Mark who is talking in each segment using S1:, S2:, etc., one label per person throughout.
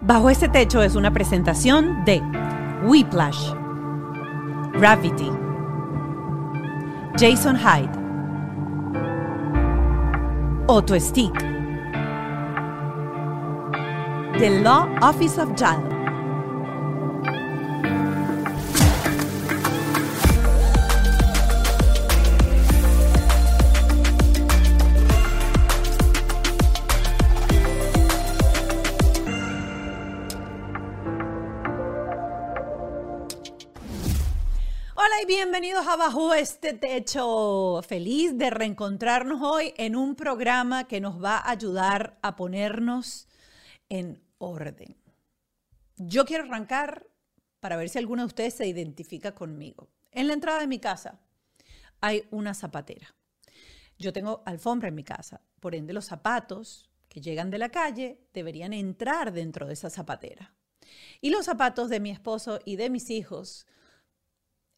S1: Bajo este techo es una presentación de Whiplash, Gravity, Jason Hyde, Otto Stick, The Law Office of Jal. Bienvenidos a este techo. Feliz de reencontrarnos hoy en un programa que nos va a ayudar a ponernos en orden. Yo quiero arrancar para ver si alguno de ustedes se identifica conmigo. En la entrada de mi casa hay una zapatera. Yo tengo alfombra en mi casa, por ende los zapatos que llegan de la calle deberían entrar dentro de esa zapatera. Y los zapatos de mi esposo y de mis hijos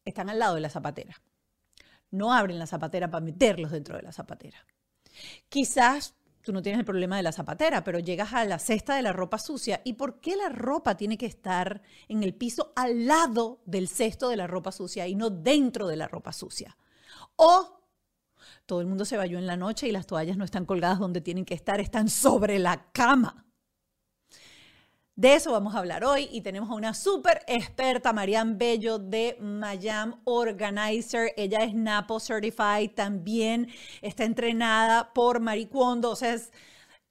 S1: están al lado de la zapatera. No abren la zapatera para meterlos dentro de la zapatera. Quizás tú no tienes el problema de la zapatera, pero llegas a la cesta de la ropa sucia. ¿Y por qué la ropa tiene que estar en el piso al lado del cesto de la ropa sucia y no dentro de la ropa sucia? O todo el mundo se bañó en la noche y las toallas no están colgadas donde tienen que estar, están sobre la cama. De eso vamos a hablar hoy y tenemos a una súper experta, Marian Bello de Mayam Organizer. Ella es NAPO Certified, también está entrenada por Maricondo, o es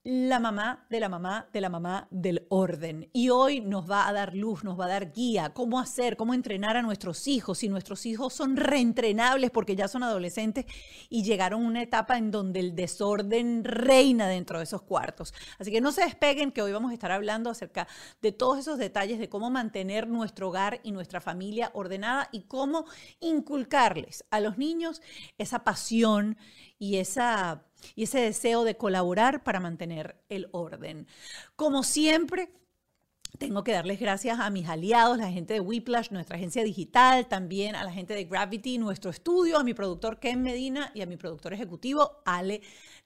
S1: la mamá de la mamá de la mamá del orden. Y hoy nos va a dar luz, nos va a dar guía, cómo hacer, cómo entrenar a nuestros hijos. Si nuestros hijos son reentrenables porque ya son adolescentes y llegaron a una etapa en donde el desorden reina dentro de esos cuartos. Así que no se despeguen que hoy vamos a estar hablando acerca de todos esos detalles de cómo mantener nuestro hogar y nuestra familia ordenada y cómo inculcarles a los niños esa pasión y esa y ese deseo de colaborar para mantener el orden. Como siempre, tengo que darles gracias a mis aliados, la gente de Whiplash, nuestra agencia digital, también a la gente de Gravity, nuestro estudio, a mi productor Ken Medina y a mi productor ejecutivo Ale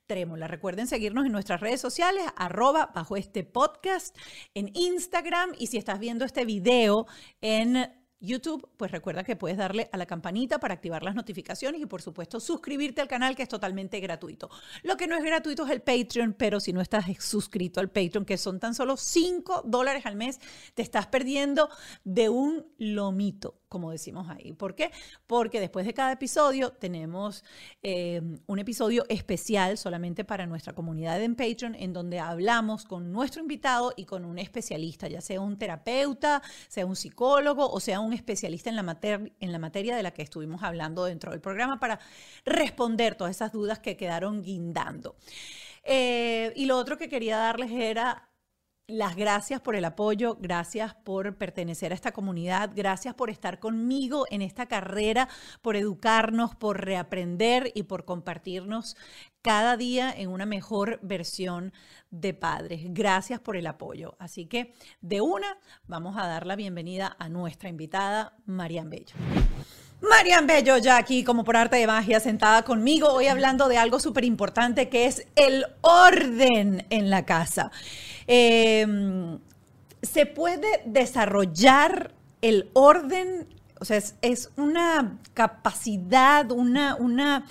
S1: Trémola. Recuerden seguirnos en nuestras redes sociales, arroba bajo este podcast, en Instagram y si estás viendo este video en YouTube, pues recuerda que puedes darle a la campanita para activar las notificaciones y por supuesto suscribirte al canal que es totalmente gratuito. Lo que no es gratuito es el Patreon, pero si no estás suscrito al Patreon, que son tan solo 5 dólares al mes, te estás perdiendo de un lomito como decimos ahí. ¿Por qué? Porque después de cada episodio tenemos eh, un episodio especial solamente para nuestra comunidad en Patreon, en donde hablamos con nuestro invitado y con un especialista, ya sea un terapeuta, sea un psicólogo o sea un especialista en la, en la materia de la que estuvimos hablando dentro del programa para responder todas esas dudas que quedaron guindando. Eh, y lo otro que quería darles era las gracias por el apoyo, gracias por pertenecer a esta comunidad, gracias por estar conmigo en esta carrera, por educarnos, por reaprender y por compartirnos cada día en una mejor versión de padres. Gracias por el apoyo. Así que de una vamos a dar la bienvenida a nuestra invitada, Marian Bello. Marian Bello ya aquí como por arte de magia sentada conmigo hoy hablando de algo súper importante que es el orden en la casa. Em, se puede desarrollar el orden, o sea, es, una capacidad, una, una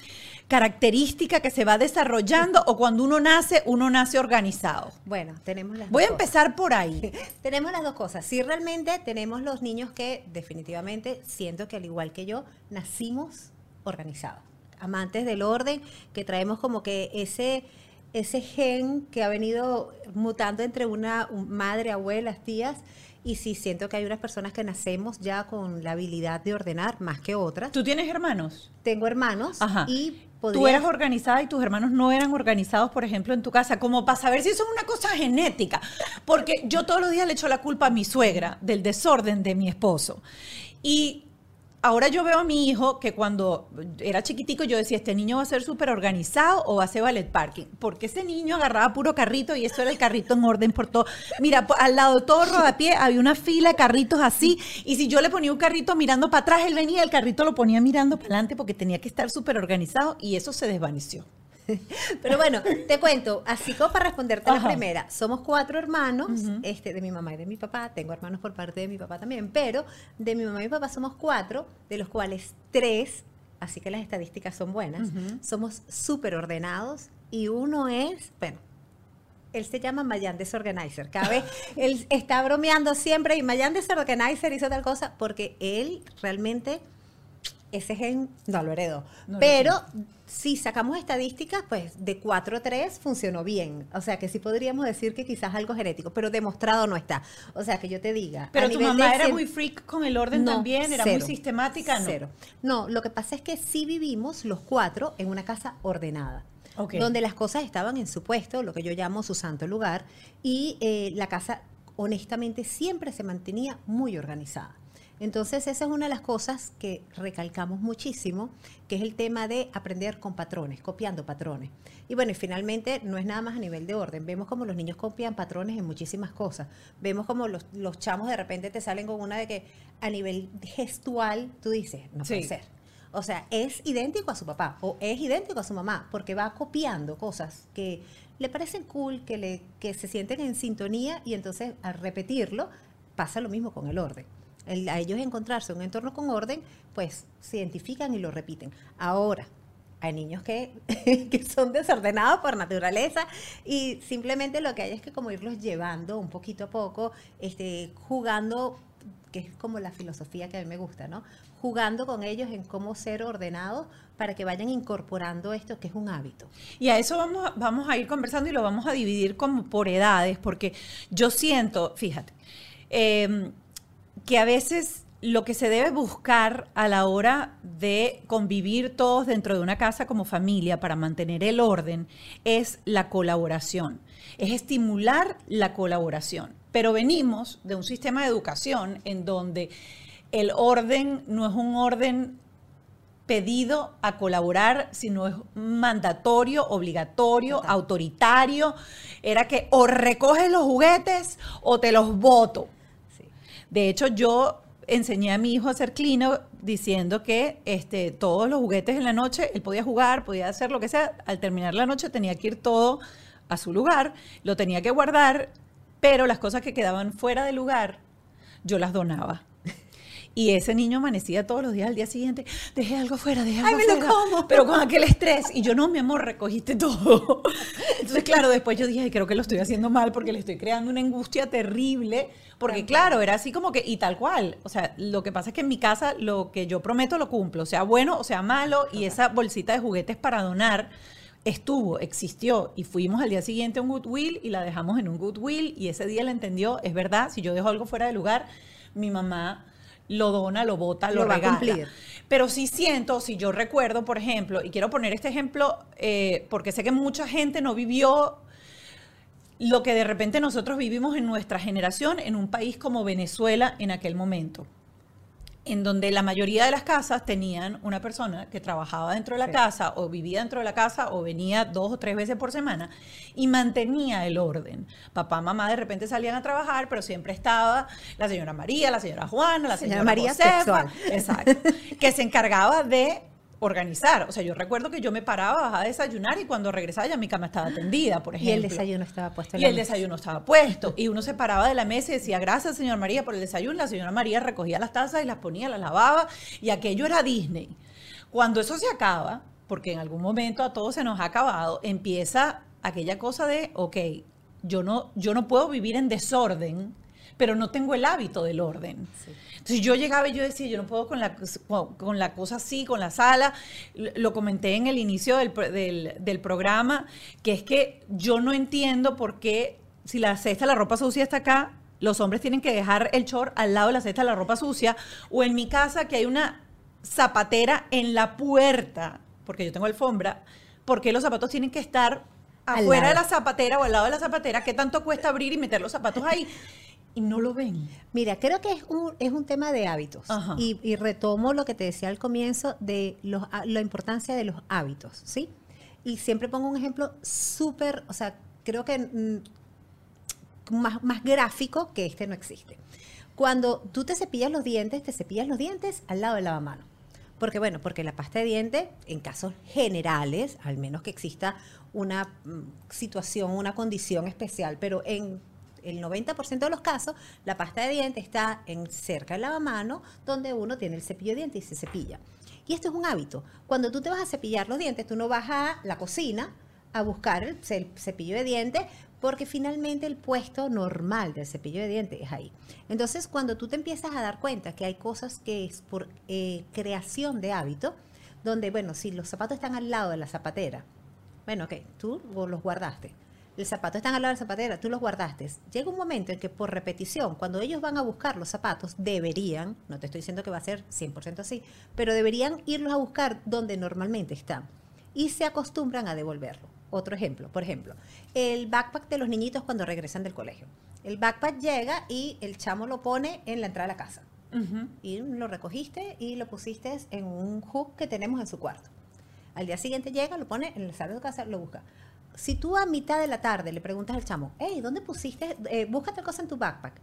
S1: característica que se va desarrollando o cuando uno nace, uno nace organizado?
S2: Bueno, tenemos las
S1: Voy a empezar por ahí.
S2: tenemos las dos cosas. Sí, realmente tenemos los niños que definitivamente siento que al igual que yo, nacimos organizados. Amantes del orden, que traemos como que ese ese gen que ha venido mutando entre una madre, abuelas, tías, y sí siento que hay unas personas que nacemos ya con la habilidad de ordenar más que otras.
S1: ¿Tú tienes hermanos?
S2: Tengo hermanos
S1: Ajá. y Tú eras organizada y tus hermanos no eran organizados, por ejemplo, en tu casa, como para saber si eso es una cosa genética. Porque yo todos los días le echo la culpa a mi suegra del desorden de mi esposo. Y ahora yo veo a mi hijo que cuando era chiquitico yo decía, este niño va a ser súper organizado o va a ser ballet parking. Porque ese niño agarraba puro carrito y eso era el carrito en orden por todo. Mira, al lado de todo rodapié había una fila de carritos así. Y si yo le ponía un carrito mirando para atrás, él venía, el carrito lo ponía mirando para adelante porque tenía que estar súper organizado y eso se desvaneció.
S2: Pero bueno, te cuento, así como para responderte la
S1: Ajá.
S2: primera, somos cuatro hermanos, este, de mi mamá y de mi papá, tengo hermanos por parte de mi papá también, pero de mi mamá y mi papá somos cuatro, de los cuales tres, así que las estadísticas son buenas, somos súper ordenados y uno es, bueno, él se llama Mayan Desorganizer. Cada vez él está bromeando siempre y Mayan Desorganizer hizo tal cosa porque él realmente ese gen no lo heredó.
S1: No lo
S2: Pero si sacamos estadísticas, pues de 4 a 3 funcionó bien. O sea que sí podríamos decir que quizás algo genético, pero demostrado no está. O sea que yo te diga.
S1: Pero tu mamá
S2: de
S1: era muy freak con el orden
S2: no,
S1: también, era
S2: cero,
S1: muy sistemática, ¿no?
S2: Cero. No, lo que pasa es que sí vivimos los cuatro en una casa ordenada. Donde las cosas estaban en su puesto, lo que yo llamo su santo lugar, y eh, la casa honestamente siempre se mantenía muy organizada. Entonces esa es una de las cosas que recalcamos muchísimo, que es el tema de aprender con patrones, copiando patrones. Y bueno, y finalmente no es nada más a nivel de orden. Vemos como los niños copian patrones en muchísimas cosas. Vemos como los, los chamos de repente te salen con una de que a nivel gestual tú dices, no puede
S1: Sí.
S2: ser. O sea, es idéntico a su papá o es idéntico a su mamá porque va copiando cosas que le parecen cool, que, le, que se sienten en sintonía y entonces al repetirlo pasa lo mismo con el orden. A ellos encontrarse en un entorno con orden, pues se identifican y lo repiten. Ahora, hay niños que, que son desordenados por naturaleza y simplemente lo que hay es que como irlos llevando un poquito a poco, este, jugando, que es como la filosofía que a mí me gusta, ¿no? Jugando con ellos en cómo ser ordenados para que vayan incorporando esto que es un hábito.
S1: Y a eso vamos, vamos a ir conversando y lo vamos a dividir como por edades, porque yo siento, fíjate, eh, que a veces lo que se debe buscar a la hora de convivir todos dentro de una casa como familia para mantener el orden es la colaboración, es estimular la colaboración. Pero venimos de un sistema de educación en donde el orden no es un orden pedido a colaborar, sino es mandatorio, obligatorio,
S2: Total.
S1: autoritario. Era que o recoges los juguetes o te los voto. De hecho, yo enseñé a mi hijo a hacer clino diciendo que este, todos los juguetes en la noche, él podía jugar, podía hacer lo que sea. Al terminar la noche tenía que ir todo a su lugar, lo tenía que guardar, pero las cosas que quedaban fuera del lugar, yo las donaba. Y ese niño amanecía todos los días al día siguiente, dejé algo fuera, dejé algo
S2: Ay, me lo
S1: fuera",
S2: como.
S1: Pero con aquel estrés. Y yo, no, mi amor, recogiste todo. Entonces, claro, después yo dije, "Ay, creo que lo estoy haciendo mal porque le estoy creando una angustia terrible. Porque, claro, era así como que, y tal cual. O sea, lo que pasa es que en mi casa lo que yo prometo lo cumplo, sea bueno o sea malo. Y esa bolsita de juguetes para donar estuvo, existió. Y fuimos al día siguiente a un Goodwill y la dejamos en un Goodwill. Y ese día la entendió, es verdad, si yo dejo algo fuera de lugar, mi mamá lo dona, lo bota, lo,
S2: Lo va a
S1: regala.
S2: cumplir.
S1: Pero sí siento, si yo recuerdo, por ejemplo, y quiero poner este ejemplo eh, porque sé que mucha gente no vivió lo que de repente nosotros vivimos en nuestra generación en un país como Venezuela en aquel momento, en donde la mayoría de las casas tenían una persona que trabajaba dentro de la
S2: Sí.
S1: casa o vivía dentro de la casa o venía dos o tres veces por semana y mantenía el orden. Papá, mamá de repente salían a trabajar, pero siempre estaba la señora María, la señora Juana, la señora,
S2: Señora María
S1: Josefa,
S2: sexual.
S1: exacto, que se encargaba de organizar. O sea, yo recuerdo que yo me paraba, a desayunar y cuando regresaba ya mi cama estaba tendida, por
S2: Y
S1: ejemplo.
S2: el desayuno estaba puesto en
S1: Y
S2: la
S1: el
S2: mesa.
S1: desayuno estaba puesto. Y uno se paraba de la mesa y decía, gracias, señor María, por el desayuno. La señora María recogía las tazas y las ponía, las lavaba. Y aquello era Disney. Cuando eso se acaba, porque en algún momento a todos se nos ha acabado, empieza aquella cosa de, ok, yo no, yo no puedo vivir en desorden, pero no tengo el hábito del orden.
S2: Sí.
S1: Entonces yo llegaba y yo decía, yo no puedo con la, con, con la cosa así, con la sala. Lo comenté en el inicio del, del- del programa, que es que yo no entiendo por qué si la cesta de la ropa sucia está acá, los hombres tienen que dejar el short al lado de la cesta de la ropa sucia, o en mi casa que hay una zapatera en la puerta, porque yo tengo alfombra, ¿por qué los zapatos tienen que estar afuera de la zapatera o al lado de la zapatera? ¿Qué tanto cuesta abrir y meter los zapatos ahí? Y no lo ven.
S2: Mira, creo que es un, es un tema de hábitos. Y, y retomo lo que te decía al comienzo de los, la importancia de los hábitos, ¿sí? Y siempre pongo un ejemplo súper, o sea, creo que mm, más, más gráfico que este no existe. Cuando tú te cepillas los dientes, te cepillas los dientes al lado del lavamano. Porque bueno, porque la pasta de dientes, en casos generales, al menos que exista una mm, situación, una condición especial, pero en el 90% de los casos, la pasta de dientes está en cerca del lavamano, donde uno tiene el cepillo de dientes y se cepilla. Y esto es un hábito. Cuando tú te vas a cepillar los dientes, tú no vas a la cocina a buscar el, ce- cepillo de dientes porque finalmente el puesto normal del cepillo de dientes es ahí. Entonces, cuando tú te empiezas a dar cuenta que hay cosas que es por eh, creación de hábito, donde, bueno, si los zapatos están al lado de la zapatera, bueno, ok, tú los guardaste. El zapato están al lado de la zapatera, tú los guardaste. Llega un momento en que por repetición, cuando ellos van a buscar los zapatos, deberían, no te estoy diciendo que va a ser 100% así, pero deberían irlos a buscar donde normalmente están. Y se acostumbran a devolverlo. Otro ejemplo, por ejemplo, el backpack de los niñitos cuando regresan del colegio. El backpack llega y el chamo lo pone en la entrada de la casa. Y lo recogiste y lo pusiste en un hook que tenemos en su cuarto. Al día siguiente llega, lo pone en la sala de casa, lo busca. Si tú a mitad de la tarde le preguntas al chamo, hey, ¿dónde pusiste? Eh, busca tal cosa en tu backpack.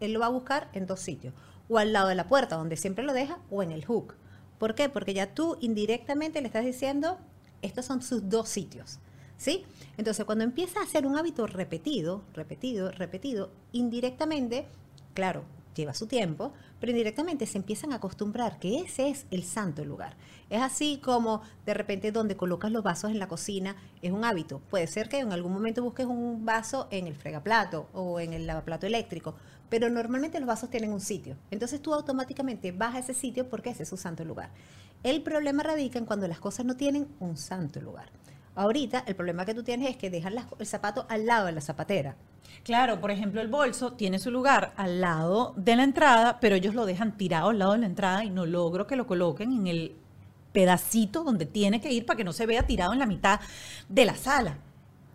S2: Él lo va a buscar en dos sitios. O al lado de la puerta, donde siempre lo deja, o en el hook. ¿Por qué? Porque ya tú indirectamente le estás diciendo, estos son sus dos sitios. ¿Sí? Entonces, cuando empieza a hacer un hábito repetido, repetido, repetido, indirectamente, claro, lleva su tiempo, pero indirectamente se empiezan a acostumbrar que ese es el santo lugar. Es así como de repente donde colocas los vasos en la cocina es un hábito. Puede ser que en algún momento busques un vaso en el fregaplato o en el lavaplato eléctrico, pero normalmente los vasos tienen un sitio. Entonces tú automáticamente vas a ese sitio porque ese es su santo lugar. El problema radica en cuando las cosas no tienen un santo lugar. Ahorita el problema que tú tienes es que dejan las- el zapato al lado de la zapatera.
S1: Claro, por ejemplo, el bolso tiene su lugar al lado de la entrada, pero ellos lo dejan tirado al lado de la entrada y no logro que lo coloquen en el pedacito donde tiene que ir para que no se vea tirado en la mitad de la sala.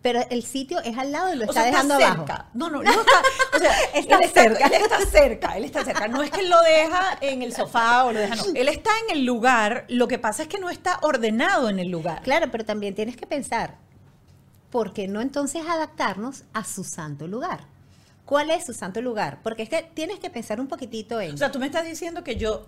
S2: Pero el sitio es al lado y lo
S1: O
S2: está
S1: sea,
S2: dejando
S1: está
S2: abajo.
S1: cerca. No, no, no está, o sea,
S2: Está
S1: él
S2: cerca.
S1: Él está cerca, él está cerca. No es que él lo deja en el sofá o lo deja, no. Él está en el lugar, lo que pasa es que no está ordenado en el lugar.
S2: Claro, pero también tienes que pensar, ¿por qué no entonces adaptarnos a su santo lugar? ¿Cuál es su santo lugar? Porque es que tienes que pensar un poquitito en...
S1: O sea, tú me estás diciendo que yo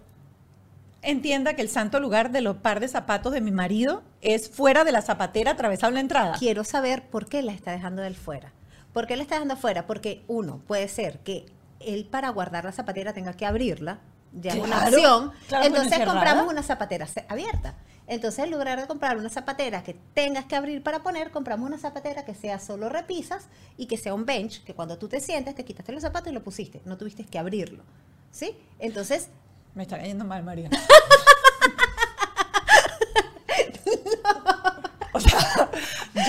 S1: entienda que el santo lugar de los par de zapatos de mi marido es fuera de la zapatera atravesado la entrada.
S2: quiero saber por qué la está dejando del fuera. ¿Por qué la está dejando afuera? Porque uno, puede ser que él para guardar la zapatera tenga que abrirla, ya es una
S1: Claro,
S2: opción.
S1: claro,
S2: Entonces compramos una zapatera abierta. Entonces en lugar de comprar una zapatera que tengas que abrir para poner, compramos una zapatera que sea solo repisas y que sea un bench, que cuando tú te sientes te quitaste los zapatos y lo pusiste, no tuviste que abrirlo. ¿Sí? Entonces,
S1: Me está cayendo mal, María. O sea,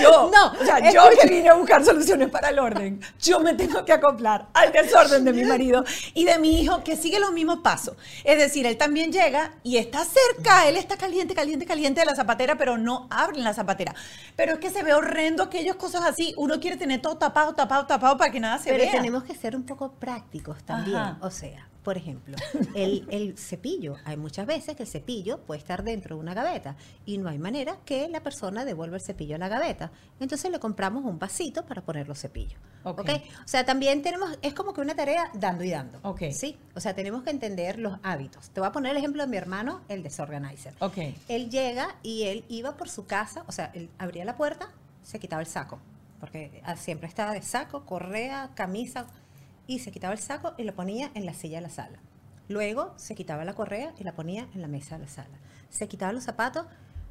S1: yo,
S2: No,
S1: o sea, yo que vine a buscar soluciones para el orden, yo me tengo que acoplar al desorden de mi marido y de mi hijo que sigue los mismos pasos. Es decir, él también llega y está cerca, él está caliente, caliente, caliente de la zapatera, pero no abren la zapatera. Pero es que se ve horrendo aquellas cosas así. Uno quiere tener todo tapado, tapado, tapado para que nada se
S2: pero
S1: vea.
S2: tenemos que ser un poco prácticos también.
S1: Ajá.
S2: O sea, por ejemplo, el, el cepillo. Hay muchas veces que el cepillo puede estar dentro de una gaveta y no hay manera que la persona devuelva el cepillo a la gaveta. Entonces le compramos un vasito para poner los cepillos.
S1: Ok.
S2: ¿ok? O sea, también tenemos, es como que una tarea dando y dando.
S1: Ok.
S2: ¿sí? O sea, tenemos que entender los hábitos. Te voy a poner el ejemplo de mi hermano, el desorganizer.
S1: Ok.
S2: Él llega y él iba por su casa, o sea, él abría la puerta, se quitaba el saco, porque ah, siempre estaba de saco, correa, camisa, y se quitaba el saco y lo ponía en la silla de la sala. Luego se quitaba la correa y la ponía en la mesa de la sala. Se quitaba los zapatos,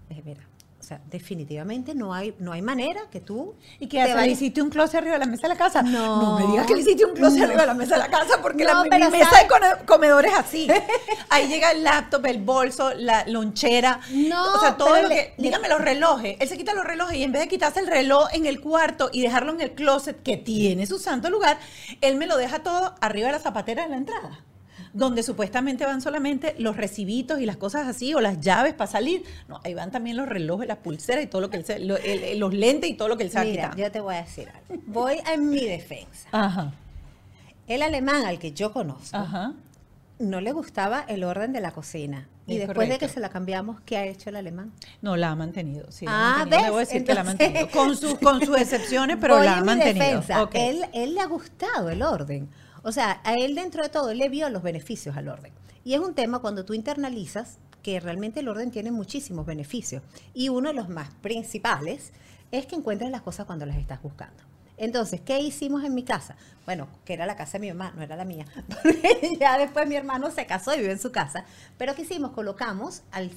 S2: dije, mira, sea, definitivamente no hay, no hay manera que tú...
S1: ¿Y qué
S2: te?
S1: ¿Le hiciste un closet arriba de la mesa de la casa?
S2: No.
S1: me digas que le hiciste un closet
S2: No.
S1: arriba de la mesa de la casa porque la
S2: No,
S1: mi mesa
S2: ¿sabes?
S1: de come- comedor es así. Ahí llega el laptop, el bolso, la lonchera.
S2: No,
S1: o sea, todo lo que.
S2: le-
S1: dígame los relojes. Él se quita los relojes y en vez de quitarse el reloj en el cuarto y dejarlo en el closet que tiene su santo lugar, él me lo deja todo arriba de la zapatera de la entrada. Donde supuestamente van solamente los recibitos y las cosas así, o las llaves para salir. No, ahí van también los relojes, las pulseras y todo lo que él se, lo- el- los lentes y todo lo que él se
S2: Mira, yo te voy a decir algo. Voy a mi defensa.
S1: Ajá,
S2: El alemán al que yo conozco,
S1: ajá.
S2: no le gustaba el orden de la cocina. Y
S1: Es
S2: después de que se la cambiamos, ¿qué ha hecho el alemán?
S1: No, la ha mantenido, sí.
S2: Ah,
S1: mantenido.
S2: ¿ves?
S1: Debo decir que la ha mantenido. Con, sus con sus excepciones, pero la ha mantenido.
S2: defensa.
S1: Ok.
S2: Él, él le ha gustado el orden. O sea, a él dentro de todo, le vio los beneficios al orden. Y es un tema cuando tú internalizas que realmente el orden tiene muchísimos beneficios. Y uno de los más principales es que encuentres las cosas cuando las estás buscando. Entonces, ¿qué hicimos en mi casa? Bueno, que era la casa de mi mamá, no era la mía, ya después mi hermano se casó y vive en su casa. Pero ¿qué hicimos? Colocamos, al,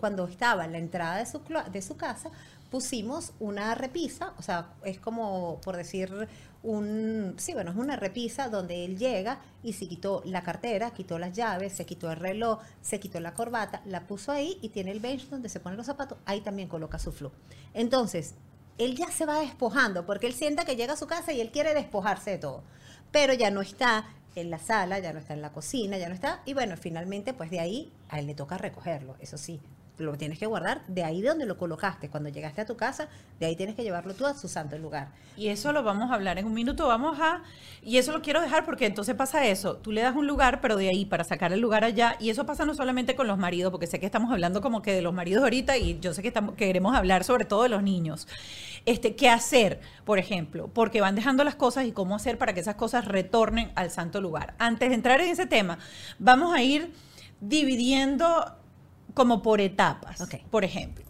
S2: cuando estaba en la entrada de su, de su casa, pusimos una repisa, o sea, es como por decir un, sí, bueno, es una repisa donde él llega y se quitó la cartera, quitó las llaves, se quitó el reloj, se quitó la corbata, la puso ahí y tiene el bench donde se ponen los zapatos, ahí también coloca su flu. Entonces, él ya se va despojando, porque él sienta que llega a su casa y él quiere despojarse de todo, pero ya no está en la sala, ya no está en la cocina, ya no está, y bueno, finalmente pues de ahí a él le toca recogerlo, eso sí, lo tienes que guardar de ahí de donde lo colocaste. Cuando llegaste a tu casa, de ahí tienes que llevarlo tú a su santo lugar.
S1: Y eso lo vamos a hablar en un minuto. Vamos a. Y eso lo quiero dejar porque entonces pasa eso. Tú le das un lugar, pero de ahí para sacar el lugar allá. Y eso pasa no solamente con los maridos, porque sé que estamos hablando como que de los maridos ahorita y yo sé que, estamos, queremos hablar sobre todo de los niños. Este, ¿Qué hacer, por ejemplo? Porque van dejando las cosas y cómo hacer para que esas cosas retornen al santo lugar. Antes de entrar en ese tema, vamos a ir dividiendo como por etapas. Por ejemplo,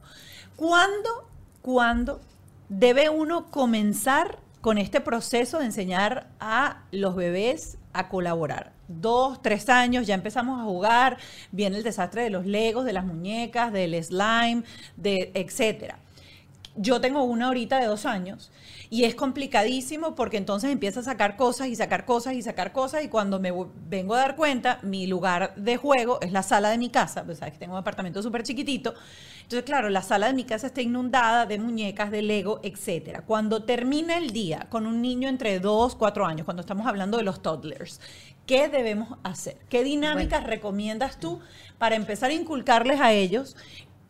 S1: ¿cuándo, ¿cuándo debe uno comenzar con este proceso de enseñar a los bebés a colaborar? Dos, tres años, ya empezamos a jugar, viene el desastre de los legos, de las muñecas, del slime, de etcétera. Yo tengo una ahorita de dos años y es complicadísimo porque entonces empieza a sacar cosas y sacar cosas y sacar cosas y cuando me vengo a dar cuenta, mi lugar de juego es la sala de mi casa, pues sabes que tengo un apartamento súper chiquitito. Entonces, claro, la sala de mi casa está inundada de muñecas, de Lego, etcétera. Cuando termina el día con un niño entre 2, 4 años, cuando estamos hablando de los toddlers, ¿qué debemos hacer? ¿Qué dinámicas recomiendas tú para empezar a inculcarles a ellos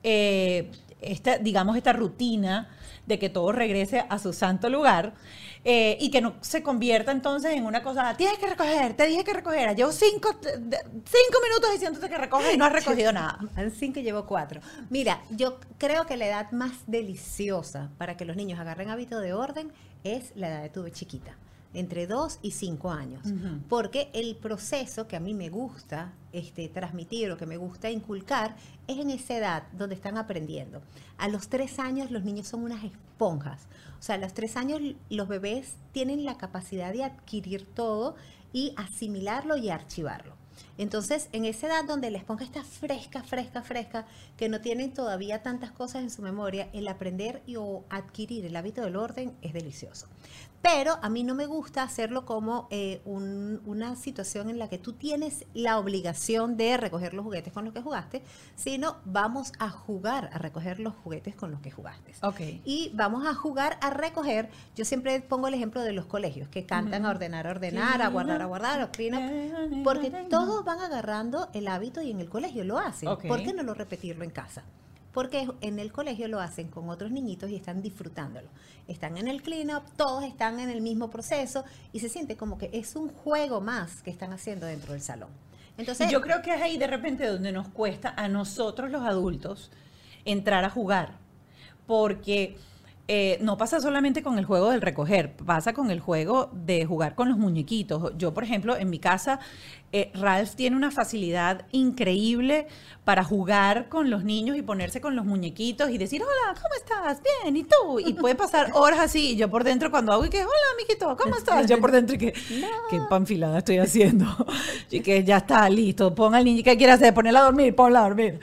S1: eh, esta, digamos, esta rutina de que todo regrese a su santo lugar eh, y que no se convierta entonces en una cosa, tienes que recoger, te dije que recoger, llevo cinco, cinco minutos diciéndote que recoges y no has recogido nada.
S2: En cinco llevo cuatro. Mira, yo creo que la edad más deliciosa para que los niños agarren hábito de orden es la edad de tu chiquita entre 2 y 5 años. Porque el proceso que a mí me gusta este, transmitir o que me gusta inculcar es en esa edad donde están aprendiendo. A los 3 años los niños son unas esponjas. O sea, a los 3 años los bebés tienen la capacidad de adquirir todo y asimilarlo y archivarlo. Entonces, en esa edad donde la esponja está fresca, fresca, fresca, que no tienen todavía tantas cosas en su memoria, el aprender y o adquirir el hábito del orden es delicioso. Pero a mí no me gusta hacerlo como eh, una situación en la que tú tienes la obligación de recoger los juguetes con los que jugaste, sino vamos a jugar a recoger los juguetes con los que jugaste.
S1: Okay.
S2: Y vamos a jugar a recoger, yo siempre pongo el ejemplo de los colegios, que cantan a ordenar, a ordenar, a guardar, a guardar, a porque todos van agarrando el hábito y en el colegio lo hacen. ¿Por qué no lo repetirlo en casa? Porque en el colegio lo hacen con otros niñitos y están disfrutándolo. Están en el clean-up, todos están en el mismo proceso y se siente como que es un juego más que están haciendo dentro del salón.
S1: Entonces, yo creo que es ahí de repente donde nos cuesta a nosotros los adultos entrar a jugar, porque eh, no pasa solamente con el juego del recoger, pasa con el juego de jugar con los muñequitos. Yo, por ejemplo, en mi casa, eh, Ralph tiene una facilidad increíble para jugar con los niños y ponerse con los muñequitos y decir, hola, ¿cómo estás? Bien, ¿y tú? Y puede pasar horas así, y yo por dentro cuando hago y que, hola, amiguito, ¿cómo estás? Yo por dentro y que, qué panfilada estoy haciendo. y que ya está, listo, ponga al niño, ¿qué quiere hacer? Ponerla a dormir, ponla a dormir.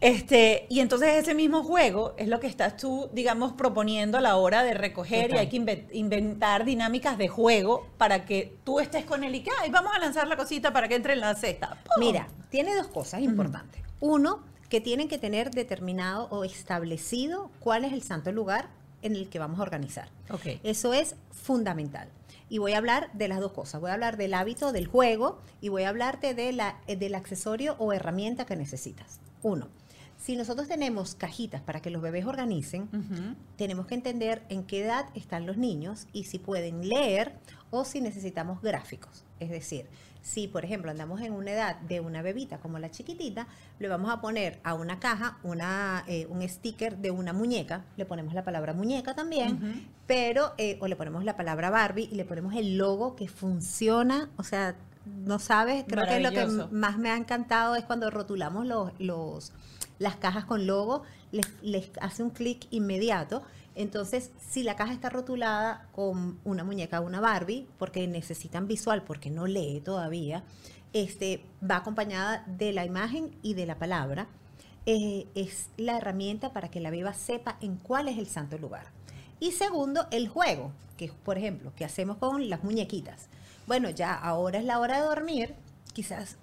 S1: Este, y entonces ese mismo juego es lo que estás tú, digamos, proponiendo a la hora de recoger y hay que inventar dinámicas de juego para que tú estés con él y que, ay, vamos a lanzar la cosita para que entre en la cesta.
S2: Mira, tiene dos cosas importantes. Uno, que tienen que tener determinado o establecido cuál es el santo lugar en el que vamos a organizar.
S1: Okay.
S2: Eso es fundamental. Y voy a hablar de las dos cosas. Voy a hablar del hábito del juego y voy a hablarte de la, del accesorio o herramienta que necesitas. Uno, si nosotros tenemos cajitas para que los bebés organicen, tenemos que entender en qué edad están los niños y si pueden leer o si necesitamos gráficos. Es decir, si por ejemplo andamos en una edad de una bebita como la chiquitita, le vamos a poner a una caja una, eh, un sticker de una muñeca, le ponemos la palabra muñeca también, pero, eh, o le ponemos la palabra Barbie y le ponemos el logo que funciona, o sea, no sabes, creo que lo que más me ha encantado es cuando rotulamos los, los, las cajas con logo, les, hace un clic inmediato. Entonces, si la caja está rotulada con una muñeca o una Barbie, porque necesitan visual, porque no lee todavía, este, va acompañada de la imagen y de la palabra. eh, es la herramienta para que la beba sepa en cuál es el santo lugar. Y segundo, el juego, que por ejemplo, que hacemos con las muñequitas. Bueno, ya ahora es la hora de dormir, quizás,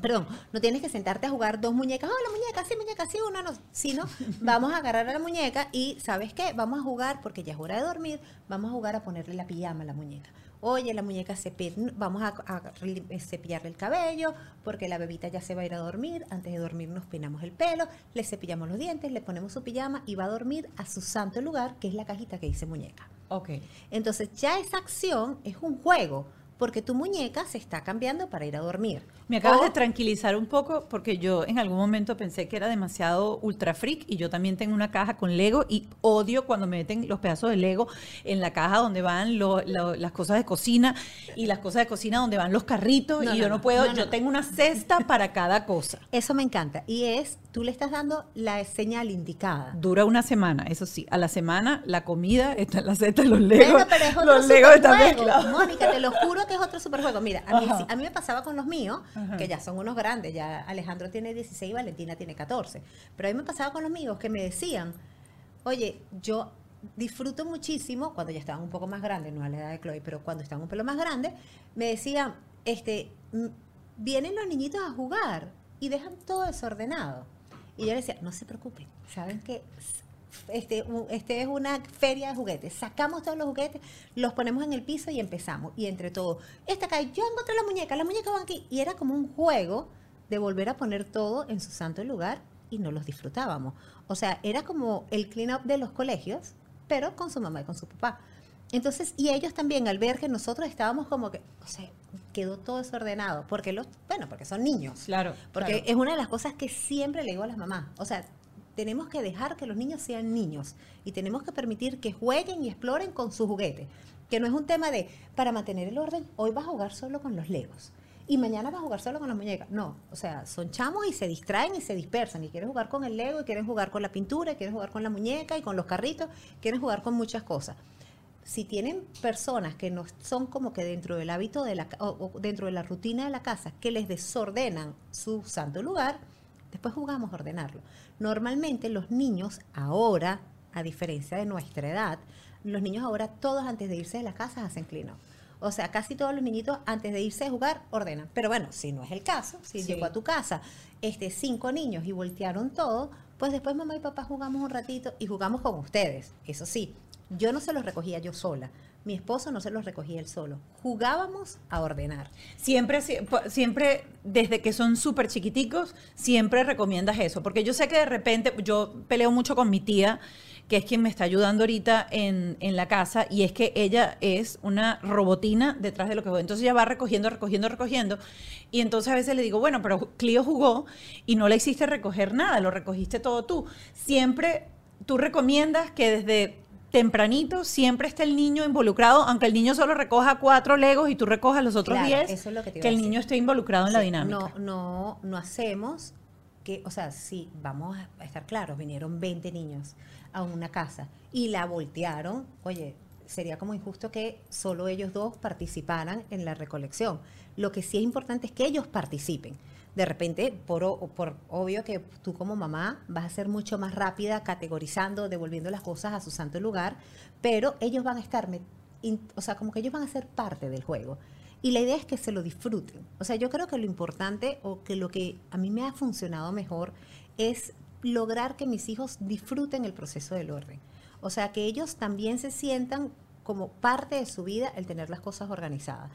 S2: perdón, no tienes que sentarte a jugar dos muñecas, oh, la muñeca, sí, muñeca, sí, una no, sino vamos a agarrar a la muñeca y, ¿sabes qué? Vamos a jugar, porque ya es hora de dormir, vamos a jugar a ponerle la pijama a la muñeca. Oye, la muñeca se vamos a, a ri- cepillarle el cabello, porque la bebita ya se va a ir a dormir, antes de dormir nos peinamos el pelo, le cepillamos los dientes, le ponemos su pijama y va a dormir a su santo lugar, que es la cajita que dice muñeca.
S1: Ok.
S2: Entonces ya esa acción es un juego, porque tu muñeca se está cambiando para ir a dormir.
S1: Me acabas
S2: O-
S1: de tranquilizar un poco porque yo en algún momento pensé que era demasiado ultra freak y yo también tengo una caja con Lego y odio cuando me meten los pedazos de Lego en la caja donde van lo- lo- las cosas de cocina y las cosas de cocina donde van los carritos
S2: No,
S1: y
S2: no,
S1: yo no, puedo,
S2: no,
S1: yo tengo una cesta para cada cosa.
S2: Eso me encanta. Y es, tú le estás dando la señal indicada.
S1: Dura una semana, eso sí. A la semana la comida está en la cesta los Legos.
S2: Bueno, pero es
S1: los Legos están mezclados.
S2: Mónica, te lo juro que es otro superjuego. Mira, a mí,
S1: Ajá.
S2: sí- a mí me pasaba con los míos,
S1: Ajá.
S2: que ya son unos grandes, ya Alejandro tiene 16 y Valentina tiene 14. Pero a mí me pasaba con los míos que me decían, oye, yo disfruto muchísimo, cuando ya estaban un poco más grandes, no a la edad de Chloe, pero cuando estaban un pelo más grandes, me decían, este, mm, vienen los niñitos a jugar y dejan todo desordenado. Y yo les decía, no se preocupen, saben que este, este es una feria de juguetes. Sacamos todos los juguetes, los ponemos en el piso y empezamos. Y entre todos, esta acá, yo encontré la muñeca, la muñeca van aquí. Y era como un juego de volver a poner todo en su santo lugar y no los disfrutábamos. O sea, era como el clean up de los colegios, pero con su mamá y con su papá. Entonces, y ellos también, al ver que nosotros estábamos como que, o sea, quedó todo desordenado, porque los, bueno, porque son niños.
S1: Claro,
S2: Porque
S1: claro.
S2: es una de las cosas que siempre le digo a las mamás. O sea, tenemos que dejar que los niños sean niños y tenemos que permitir que jueguen y exploren con su juguete. Que no es un tema de, para mantener el orden, hoy vas a jugar solo con los legos y mañana vas a jugar solo con las muñecas. No, o sea, son chamos y se distraen y se dispersan y quieren jugar con el lego y quieren jugar con la pintura, y quieren jugar con la muñeca y con los carritos, quieren jugar con muchas cosas si tienen personas que no son como que dentro del hábito de la o, o dentro de la rutina de la casa que les desordenan su santo lugar, después jugamos a ordenarlo. Normalmente los niños ahora, a diferencia de nuestra edad, los niños ahora todos antes de irse de la casa hacen clean up. O sea, casi todos los niñitos antes de irse a jugar ordenan. Pero bueno, si no es el caso, si
S1: Sí.
S2: llegó a tu casa este, cinco niños y voltearon todo, pues después mamá y papá jugamos un ratito y jugamos con ustedes. Eso sí, yo no se los recogía yo sola. Mi esposo no se los recogía él solo. Jugábamos a ordenar.
S1: Siempre, siempre, desde que son súper chiquiticos, siempre recomiendas eso. Porque yo sé que de repente, yo peleo mucho con mi tía, que es quien me está ayudando ahorita en, en la casa, y es que ella es una robotina detrás de lo que juega. Entonces ella va recogiendo, recogiendo, recogiendo. Y entonces a veces le digo, bueno, pero Clio jugó y no le hiciste recoger nada, lo recogiste todo tú. Siempre tú recomiendas que desde tempranito siempre esté el niño involucrado, aunque el niño solo recoja cuatro legos y tú recojas los otros
S2: Claro,
S1: 10,
S2: eso es lo que te
S1: el
S2: decir.
S1: niño esté involucrado en la dinámica.
S2: No, no, no hacemos que, o sea, sí, vamos a estar claros, vinieron 20 niños a una casa y la voltearon, oye, sería como injusto que solo ellos dos participaran en la recolección. Lo que sí es importante es que ellos participen. De repente, por, por obvio que tú como mamá vas a ser mucho más rápida categorizando, devolviendo las cosas a su santo lugar, pero ellos van a estar, o sea, como que ellos van a ser parte del juego. Y la idea es que se lo disfruten. O sea, yo creo que lo importante o que lo que a mí me ha funcionado mejor es lograr que mis hijos disfruten el proceso del orden. O sea, que ellos también se sientan como parte de su vida el tener las cosas organizadas.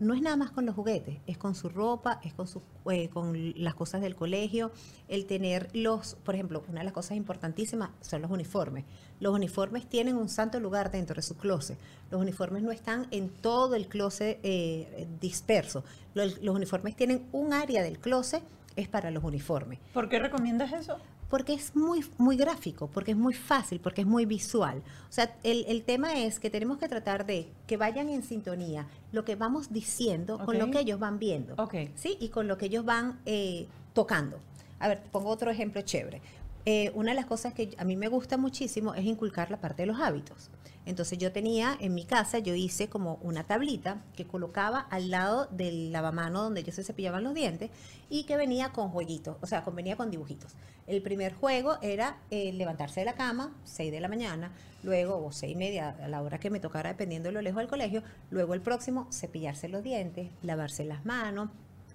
S2: No es nada más con los juguetes, es con su ropa, es con, su, eh, con las cosas del colegio, el tener los, por ejemplo, una de las cosas importantísimas son los uniformes. Los uniformes tienen un santo lugar dentro de su closet. Los uniformes no están en todo el closet eh, disperso. Los, los uniformes tienen un área del closet, es para los uniformes.
S1: ¿Por qué recomiendas eso?
S2: Porque es muy, muy gráfico, porque es muy fácil, porque es muy visual. O sea, el, el tema es que tenemos que tratar de que vayan en sintonía lo que vamos diciendo con lo que ellos van viendo.
S1: Ok.
S2: ¿sí? Y con lo que ellos van eh, tocando. A ver, pongo otro ejemplo chévere. Eh, una de las cosas que a mí me gusta muchísimo es inculcar la parte de los hábitos. Entonces yo tenía en mi casa, yo hice como una tablita que colocaba al lado del lavamano donde ellos se cepillaban los dientes y que venía con jueguitos, o sea, venía con dibujitos. El primer juego era eh, levantarse de la cama, 6 de la mañana, luego, o seis y media, a la hora que me tocara, dependiendo de lo lejos del colegio, luego el próximo, cepillarse los dientes, lavarse las manos,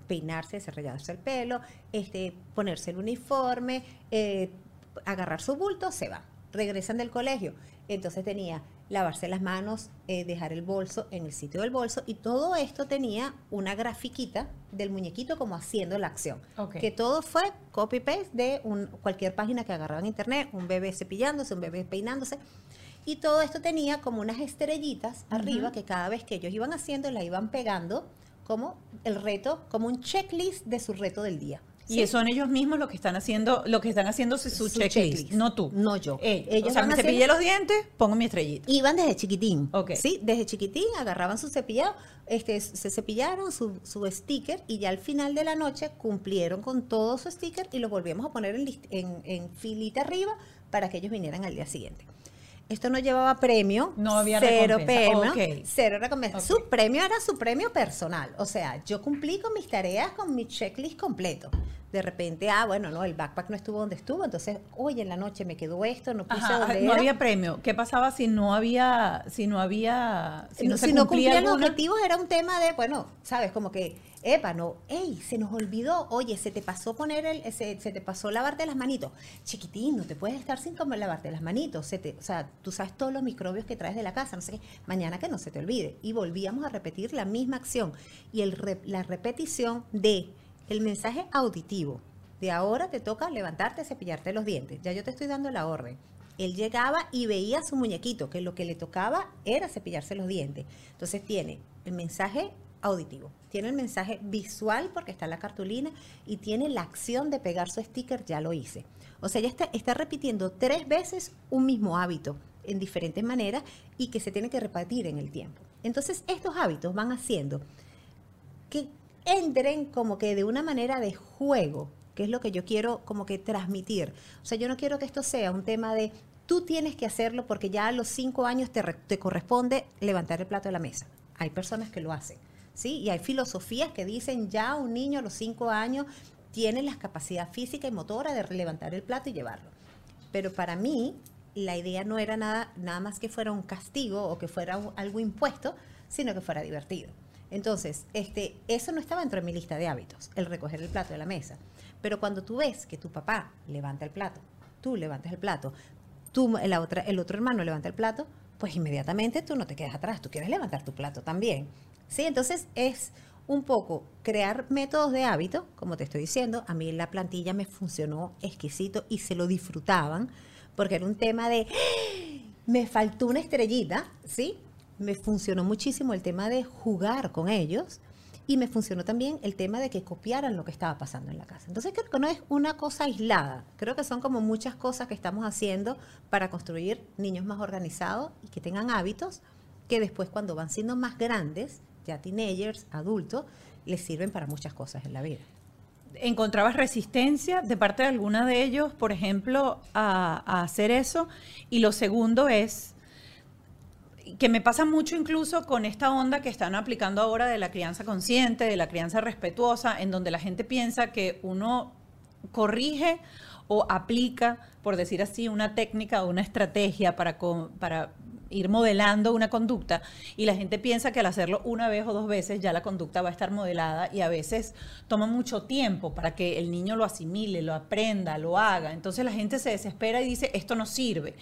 S2: peinarse, desarrollarse el pelo, este, ponerse el uniforme, eh, agarrar su bulto, se va. Regresan del colegio. Entonces tenía lavarse las manos, eh, dejar el bolso en el sitio del bolso y todo esto tenía una grafiquita del muñequito como haciendo la acción. Que todo fue copy-paste de un- cualquier página que agarraba en internet, un bebé cepillándose, un bebé peinándose. Y todo esto tenía como unas estrellitas arriba que cada vez que ellos iban haciendo la iban pegando como el reto, como un checklist de su reto del día.
S1: Y son ellos mismos los que están haciendo, lo que están haciendo su,
S2: Su
S1: checklist,
S2: checklist.
S1: no tú.
S2: No yo.
S1: Ellos.
S2: Ellos
S1: o sea, me cepillé los dientes, pongo mi estrellita.
S2: Iban desde chiquitín. Sí, desde chiquitín agarraban su cepillado, este, se cepillaron su, su sticker y ya al final de la noche cumplieron con todo su sticker y los volvíamos a poner en, en, en filita arriba para que ellos vinieran al día siguiente. Esto no llevaba premio,
S1: No había
S2: cero premio, cero recompensa. Su premio era su premio personal, o sea, yo cumplí con mis tareas, con mi checklist completo. De repente, ah, bueno, no, el backpack no estuvo donde estuvo, entonces, oye, en la noche me quedó esto, no puse
S1: Ajá,
S2: donde
S1: no
S2: era.
S1: había premio. ¿Qué pasaba si no había, si no había, si no, se
S2: si no
S1: cumplía
S2: cumplían los objetivos era un tema de, bueno, sabes, como que, epa, no, ey, se nos olvidó, oye, se te pasó poner el, se, se te pasó lavarte las manitos. Chiquitín, no te puedes estar sin comer lavarte las manitos. Se te, o sea, tú sabes todos los microbios que traes de la casa, no sé qué, mañana que no se te olvide. Y volvíamos a repetir la misma acción. Y la repetición de el mensaje auditivo, de ahora te toca levantarte, cepillarte los dientes. Ya yo te estoy dando la orden. Él llegaba y veía a su muñequito, que lo que le tocaba era cepillarse los dientes. Entonces tiene el mensaje auditivo, tiene el mensaje visual porque está la cartulina y tiene la acción de pegar su sticker, ya lo hice. O sea, ya está, está repitiendo tres veces un mismo hábito en diferentes maneras y que se tiene que repartir en el tiempo. Entonces, estos hábitos van haciendo que entren como que de una manera de juego, que es lo que yo quiero como que transmitir. O sea, yo no quiero que esto sea un tema de tú tienes que hacerlo porque ya a los cinco años te corresponde levantar el plato de la mesa. Hay personas que lo hacen, ¿sí? Y hay filosofías que dicen ya un niño a los cinco años tiene la capacidad física y motora de levantar el plato y llevarlo. Pero para mí, la idea no era nada, nada más que fuera un castigo o que fuera algo impuesto, sino que fuera divertido. Entonces, este, eso no estaba dentro de mi lista de hábitos, el recoger el plato de la mesa. Pero cuando tú ves que tu papá levanta el plato, tú levantas el plato, tú, la otra, el otro hermano levanta el plato, pues inmediatamente tú no te quedas atrás, tú quieres levantar tu plato también. ¿Sí? Entonces es un poco crear métodos de hábito, como te estoy diciendo, a mí la plantilla me funcionó exquisito y se lo disfrutaban, porque era un tema de, ¡Ah! me faltó una estrellita, ¿sí? Me funcionó muchísimo el tema de jugar con ellos y me funcionó también el tema de que copiaran lo que estaba pasando en la casa. Entonces creo que no es una cosa aislada, creo que son como muchas cosas que estamos haciendo para construir niños más organizados y que tengan hábitos que después cuando van siendo más grandes, ya teenagers, adultos, les sirven para muchas cosas en la vida.
S1: ¿Encontrabas resistencia de parte de alguna de ellos, por ejemplo, a, hacer eso? Y lo segundo es que me pasa mucho incluso con esta onda que están aplicando ahora de la crianza consciente, de la crianza respetuosa, en donde la gente piensa que uno corrige o aplica, por decir así, una técnica o una estrategia para ir modelando una conducta y la gente piensa que al hacerlo una vez o dos veces ya la conducta va a estar modelada y a veces toma mucho tiempo para que el niño lo asimile, lo aprenda, lo haga. Entonces la gente se desespera y dice, esto no sirve.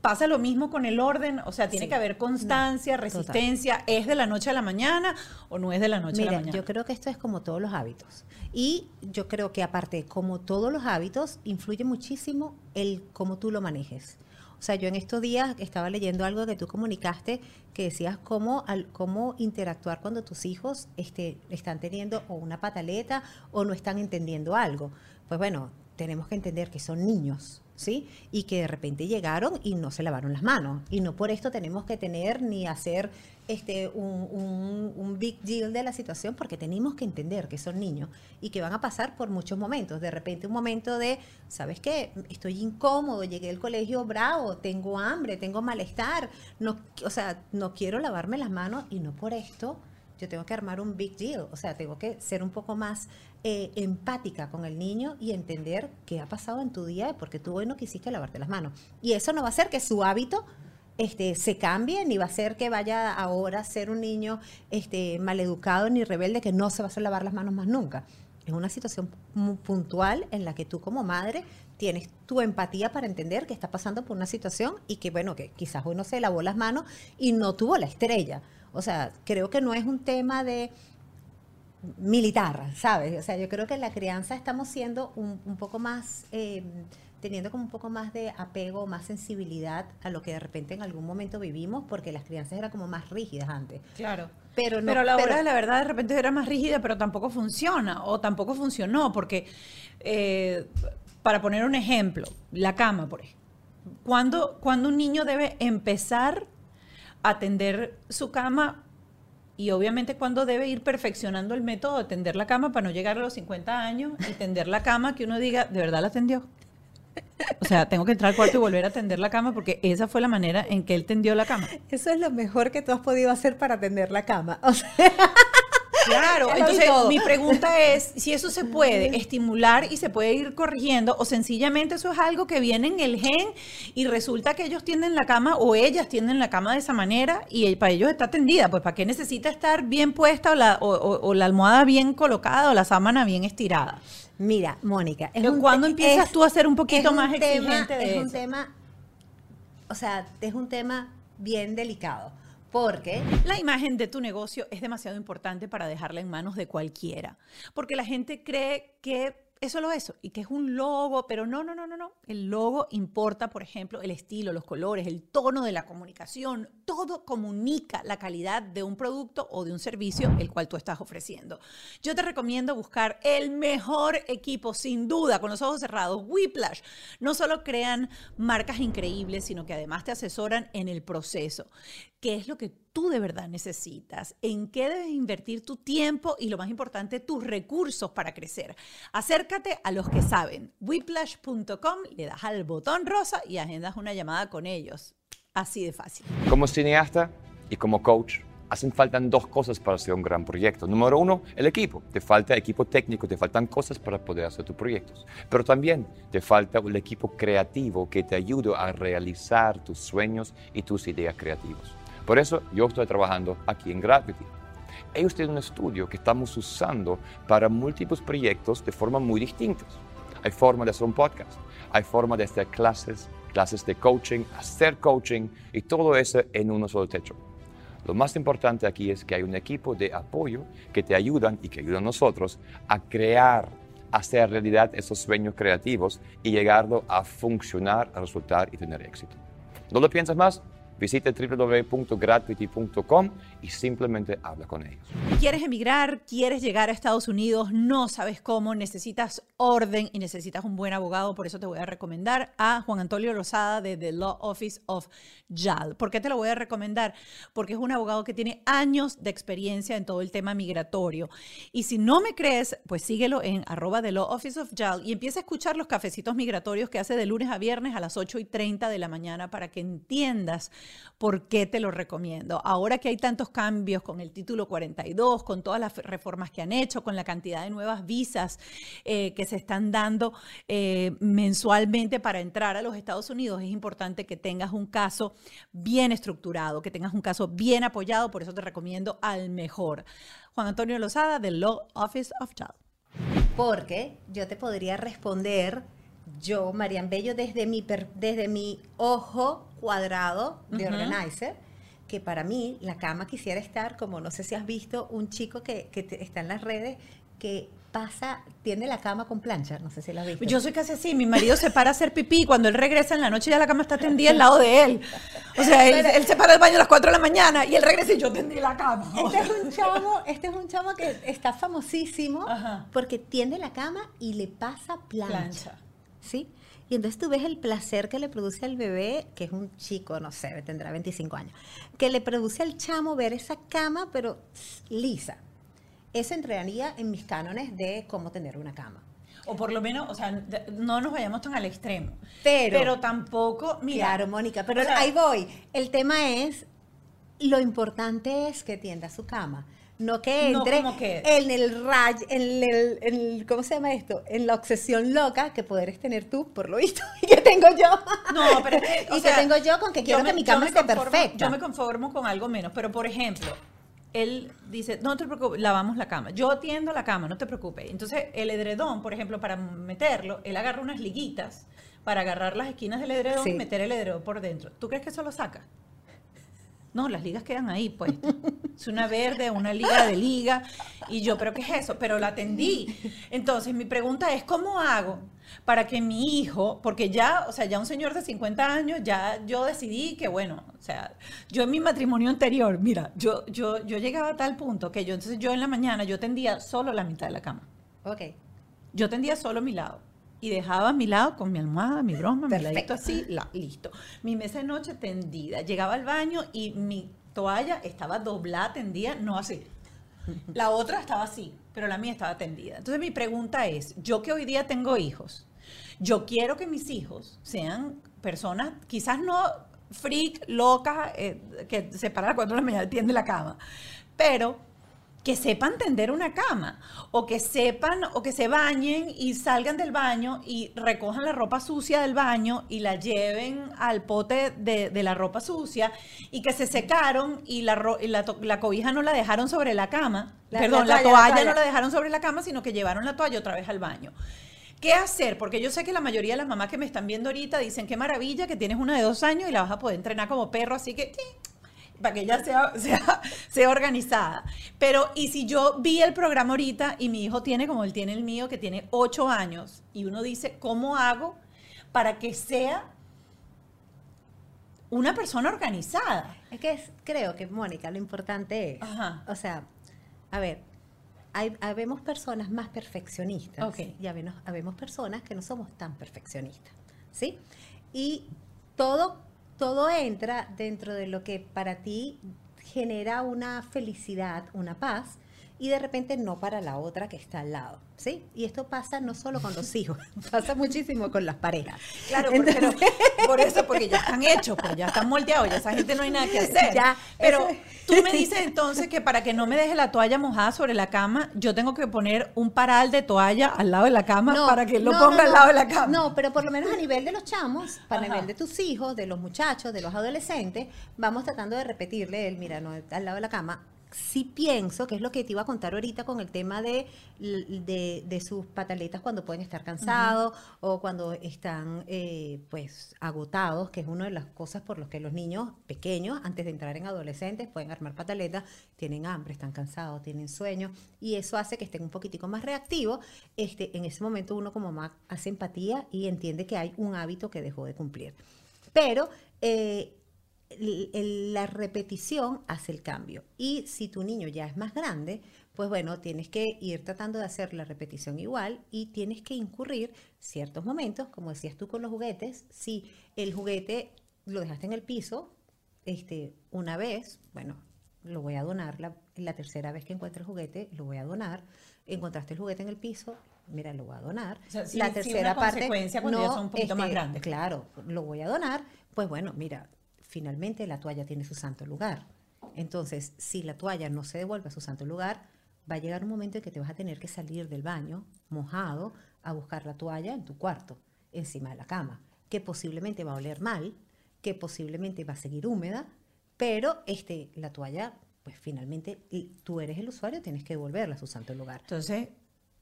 S1: Pasa lo mismo con el orden, o sea, tiene
S2: Sí.
S1: que haber constancia,
S2: No,
S1: resistencia, ¿es de la noche a la mañana o no es de la noche a la mañana?
S2: yo creo que esto es como todos los hábitos. Y yo creo que aparte, como todos los hábitos, influye muchísimo el cómo tú lo manejes. O sea, yo en estos días estaba leyendo algo que tú comunicaste que decías cómo, al, cómo interactuar cuando tus hijos este, están teniendo o una pataleta o no están entendiendo algo. Pues bueno, tenemos que entender que son niños, ¿sí? Y que de repente llegaron y no se lavaron las manos. Y no por esto tenemos que tener ni hacer este, un, big deal de la situación, porque tenemos que entender que son niños y que van a pasar por muchos momentos. De repente un momento de, ¿sabes qué? Estoy incómodo, llegué al colegio bravo, tengo hambre, tengo malestar, no, o sea, no quiero lavarme las manos y no por esto yo tengo que armar un big deal, o sea, tengo que ser un poco más eh, empática con el niño y entender qué ha pasado en tu día porque tú hoy no quisiste lavarte las manos. Y eso no va a hacer que su hábito este, se cambie, ni va a ser que vaya ahora a ser un niño este, maleducado ni rebelde que no se va a hacer lavar las manos más nunca. Es una situación puntual en la que tú como madre tienes tu empatía para entender que está pasando por una situación y que, bueno, que quizás hoy no se lavó las manos y no tuvo la estrella. O sea, creo que no es un tema de militar, ¿sabes? O sea, yo creo que en la crianza estamos siendo un, un poco más, eh, teniendo como un poco más de apego, más sensibilidad a lo que de repente en algún momento vivimos, porque las crianzas eran como más rígidas antes.
S1: Claro.
S2: Pero, no,
S1: pero la hora
S2: pero-
S1: de la verdad de repente era más rígida, pero tampoco funciona o tampoco funcionó, porque eh, para poner un ejemplo, la cama, por ejemplo. ¿Cuándo, cuándo un niño debe empezar a tender su cama? Y obviamente cuando debe ir perfeccionando el método de tender la cama para no llegar a los 50 años y tender la cama que uno diga, ¿de verdad la tendió? O sea, tengo que entrar al cuarto y volver a tender la cama porque esa fue la manera en que él tendió la cama.
S2: Eso es lo mejor que tú has podido hacer para tender la cama. O sea,
S1: Claro, entonces mi pregunta es si eso se puede estimular y se puede ir corrigiendo o sencillamente eso es algo que viene en el gen y resulta que ellos tienden la cama o ellas tienden la cama de esa manera y el- para ellos está tendida, pues ¿para qué necesita estar bien puesta o la, o- o- o la almohada bien colocada o la sábana bien estirada?
S2: mira, Mónica, es
S1: ¿cuándo empiezas
S2: es-
S1: tú a ser un poquito
S2: un
S1: más
S2: tema-
S1: exigente de
S2: Es un tema, o sea, es un tema bien delicado, porque
S1: La imagen de tu negocio es demasiado importante para dejarla en manos de cualquiera, porque la gente cree que es solo eso y que es un logo, pero no, no, no, no, no. El logo importa, por ejemplo, el estilo, los colores, el tono de la comunicación, todo comunica la calidad de un producto o de un servicio el cual tú estás ofreciendo. Yo te recomiendo buscar el mejor equipo, sin duda, con los ojos cerrados, Whiplash. No solo crean marcas increíbles, sino que además te asesoran en el proceso. ¿Qué es lo que tú de verdad necesitas? ¿En qué debes invertir tu tiempo y lo más importante, tus recursos para crecer? Acércate a los que saben. Whiplash.com, le das al botón rosa y agendas una llamada con ellos. Así de fácil.
S3: Como cineasta y como coach, hacen falta dos cosas para hacer un gran proyecto. Número uno, el equipo. Te falta equipo técnico, te faltan cosas para poder hacer tus proyectos. Pero también te falta un equipo creativo que te ayude a realizar tus sueños y tus ideas creativas. Por eso yo estoy trabajando aquí en Gravity. Ellos tienen un estudio que estamos usando para múltiples proyectos de forma muy distintas. Hay forma de hacer un podcast, hay forma de hacer clases, clases de coaching, hacer coaching y todo eso en un solo techo. Lo más importante aquí es que hay un equipo de apoyo que te ayudan y que ayudan a nosotros a crear, hacer realidad esos sueños creativos y llegarlo a funcionar, a resultar y tener éxito. ¿No lo piensas más? Visita www.gratuity.com y simplemente habla con ellos.
S1: ¿Quieres emigrar? ¿Quieres llegar a Estados Unidos? No sabes cómo, necesitas orden y necesitas un buen abogado. Por eso te voy a recomendar a Juan Antonio Rosada de The Law Office of JAL. ¿Por qué te lo voy a recomendar? Porque es un abogado que tiene años de experiencia en todo el tema migratorio. Y si no me crees, pues síguelo en arroba The Law Office of JAL y empieza a escuchar los cafecitos migratorios que hace de lunes a viernes a las 8 y 30 de la mañana para que entiendas por qué te lo recomiendo. Ahora que hay tantos cambios con el título 42, con todas las reformas que han hecho, con la cantidad de nuevas visas eh, que se están dando eh, mensualmente para entrar a los Estados Unidos, es importante que tengas un caso bien estructurado, que tengas un caso bien apoyado, por eso te recomiendo al mejor. Juan Antonio Lozada, del Law Office of Child.
S2: Porque yo te podría responder, yo, Marian Bello, desde mi, desde mi ojo cuadrado de organizer, que para mí la cama quisiera estar, como no sé si has visto, un chico que, que te- está en las redes que pasa, tiene la cama con plancha, no sé si la has visto.
S1: Yo soy casi así, mi marido se para a hacer pipí, cuando él regresa en la noche ya la cama está tendida al lado de él. O sea, él, él se para al baño a las 4 de la mañana y él regresa y yo tendí la cama.
S2: Este es un chamo, este es un chamo que está famosísimo
S1: Ajá.
S2: porque tiende la cama y le pasa plancha.
S1: Plancha.
S2: ¿Sí? Y entonces tú ves el placer que le produce al bebé, que es un chico, no sé, tendrá 25 años, que le produce al chamo ver esa cama, pero lisa. Eso entraría en mis cánones de cómo tener una cama.
S1: O por lo menos, o sea, no nos vayamos tan al extremo.
S2: Pero-
S1: pero tampoco, mira.
S2: claro, Mónica, pero
S1: o sea,
S2: ahí voy. El tema es, lo importante es que tienda su cama. No que entre
S1: que-
S2: en el ray, en el, en el- ¿cómo se llama esto? En la obsesión loca que poder tener tú, por lo visto, y que tengo yo.
S1: No, pero es que, o
S2: y
S1: sea,
S2: que tengo yo con que quiero
S1: me-
S2: que mi cama esté perfecta.
S1: Yo me conformo con algo menos, pero por ejemplo, él dice, no te preocupes, lavamos la cama. Yo atiendo la cama, no te preocupes. Entonces, el edredón, por ejemplo, para meterlo, él agarra unas liguitas para agarrar las esquinas del edredón
S2: Sí.
S1: y meter el edredón por dentro. ¿Tú crees que eso lo saca? No, las ligas quedan ahí, pues. Es una verde, una liga de liga. Y yo, ¿pero qué es eso? Pero la atendí. Entonces, mi pregunta es, ¿cómo hago para que mi hijo, porque ya, o sea, ya un señor de 50 años, ya yo decidí que, bueno, o sea, yo en mi matrimonio anterior, mira, yo, yo, yo llegaba a tal punto que yo, entonces yo en la mañana, yo tendía solo la mitad de la cama.
S2: Ok.
S1: Yo tendía solo mi lado. Y dejaba mi lado con mi almohada, mi broma, mi
S2: Perfecto.
S1: ladito así, la, listo. Mi mesa de noche tendida. Llegaba al baño y mi toalla estaba doblada, tendida, no así. La otra estaba así, pero la mía estaba tendida. Entonces mi pregunta es, yo que hoy día tengo hijos, yo quiero que mis hijos sean personas, quizás no freak, locas, eh, que se paran a las cuatro de la mañana y tienden la cama, pero que sepan tender una cama o que sepan o que se bañen y salgan del baño y recojan la ropa sucia del baño y la lleven al pote de, de la ropa sucia y que se secaron y la, ro- y la, la cobija no la dejaron sobre la cama,
S2: La-
S1: perdón,
S2: la
S1: la
S2: toalla,
S1: toalla,
S2: la toalla.
S1: no la dejaron sobre la cama, sino que llevaron la toalla otra vez al baño. ¿Qué hacer? Porque yo sé que la mayoría de las mamás que me están viendo ahorita dicen, qué maravilla que tienes una de dos años y la vas a poder entrenar como perro, así que para que ella sea, sea, sea organizada. Pero, y si yo vi el programa ahorita y mi hijo tiene, como él tiene el mío, que tiene ocho años, y uno dice, ¿cómo hago para que sea una persona organizada?
S2: Es que es- creo que, Mónica, lo importante es,
S1: Ajá.
S2: o sea, a ver, hay, habemos personas más perfeccionistas
S1: Ok.
S2: y habemos, habemos personas que no somos tan perfeccionistas, ¿sí? Y todo, todo entra dentro de lo que para ti genera una felicidad, una paz, y de repente no para la otra que está al lado, ¿sí? Y esto pasa no solo con los hijos, pasa muchísimo con las parejas.
S1: Claro, porque no- por eso, porque ya están hechos, pues ya están moldeados, ya esa gente no hay nada que hacer.
S2: Ya,
S1: Pero
S2: eso-
S1: tú me dices entonces que para que no me deje la toalla mojada sobre la cama, yo tengo que poner un paral de toalla al lado de la cama para que lo
S2: no,
S1: ponga
S2: no,
S1: al lado de la cama.
S2: No, pero por lo menos a nivel de los chamos, para
S1: Ajá.
S2: nivel de tus hijos, de los muchachos, de los adolescentes, vamos tratando de repetirle el, mira, no, al lado de la cama. Sí pienso, que es lo que te iba a contar ahorita con el tema de, de, de sus pataletas cuando pueden estar cansados o cuando están eh, pues agotados, que es una de las cosas por las que los niños pequeños, antes de entrar en adolescentes, pueden armar pataletas, tienen hambre, están cansados, tienen sueño, y eso hace que estén un poquitico más reactivos. Este, en ese momento uno como mamá hace empatía y entiende que hay un hábito que dejó de cumplir. Pero eh, el- el- la repetición hace el cambio. Y si tu niño ya es más grande, pues bueno, tienes que ir tratando de hacer la repetición igual y tienes que incurrir ciertos momentos, como decías tú con los juguetes, si el juguete lo dejaste en el piso este, una vez, bueno, lo voy a donar, la, la tercera vez que encuentre el juguete, lo voy a donar, encontraste el juguete en el piso, mira, lo voy a donar.
S1: O sea,
S2: la tercera
S1: una
S2: parte,
S1: consecuencia cuando ya son un poquito más grandes.
S2: Claro, lo voy a donar, pues bueno, mira, finalmente la toalla tiene su santo lugar. Entonces, si la toalla no se devuelve a su santo lugar, va a llegar un momento en que te vas a tener que salir del baño mojado a buscar la toalla en tu cuarto, encima de la cama, que posiblemente va a oler mal, que posiblemente va a seguir húmeda, pero este, la toalla, pues finalmente tú eres el usuario, tienes que devolverla a su santo lugar.
S1: Entonces,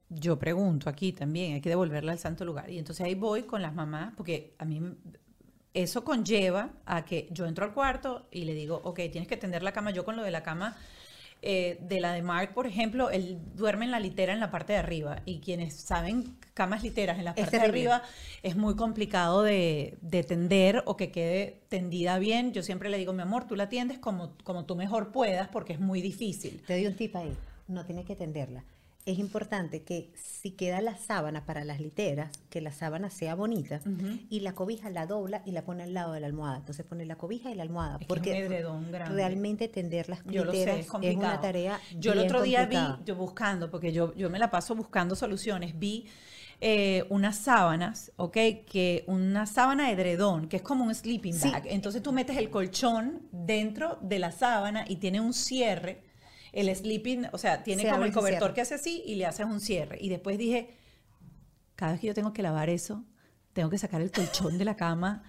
S1: yo pregunto aquí también, hay que devolverla al santo lugar. Y entonces ahí voy con las mamás, porque a mí eso conlleva a que yo entro al cuarto y le digo, ok, tienes que tender la cama. Yo con lo de la cama eh, de la de Mark, por ejemplo, él duerme en la litera en la parte de arriba. Y quienes saben camas literas en la parte de arriba es muy complicado de, de tender o que quede tendida bien. Yo siempre le digo, mi amor, tú la tiendes como, como tú mejor puedas porque es muy difícil.
S2: Te doy un tip ahí, no tienes que tenderla. Es importante que si queda la sábana para las literas, que la sábana sea bonita y la cobija la dobla y la pone al lado de la almohada. Entonces pone la cobija y la almohada.
S1: Es
S2: porque realmente tender las
S1: Yo lo sé,
S2: literas
S1: es
S2: es, una tarea
S1: Yo el otro día
S2: complicada.
S1: vi, yo buscando, porque yo, yo me la paso buscando soluciones, vi eh, unas sábanas, ¿ok? Que una sábana de edredón, que es como un sleeping
S2: Sí.
S1: bag. Entonces tú metes el colchón dentro de la sábana y tiene un cierre. El sleeping, o sea, tiene
S2: Se
S1: como el cobertor que hace así y le haces un cierre. Y después dije, cada vez que yo tengo que lavar eso, tengo que sacar el colchón de la cama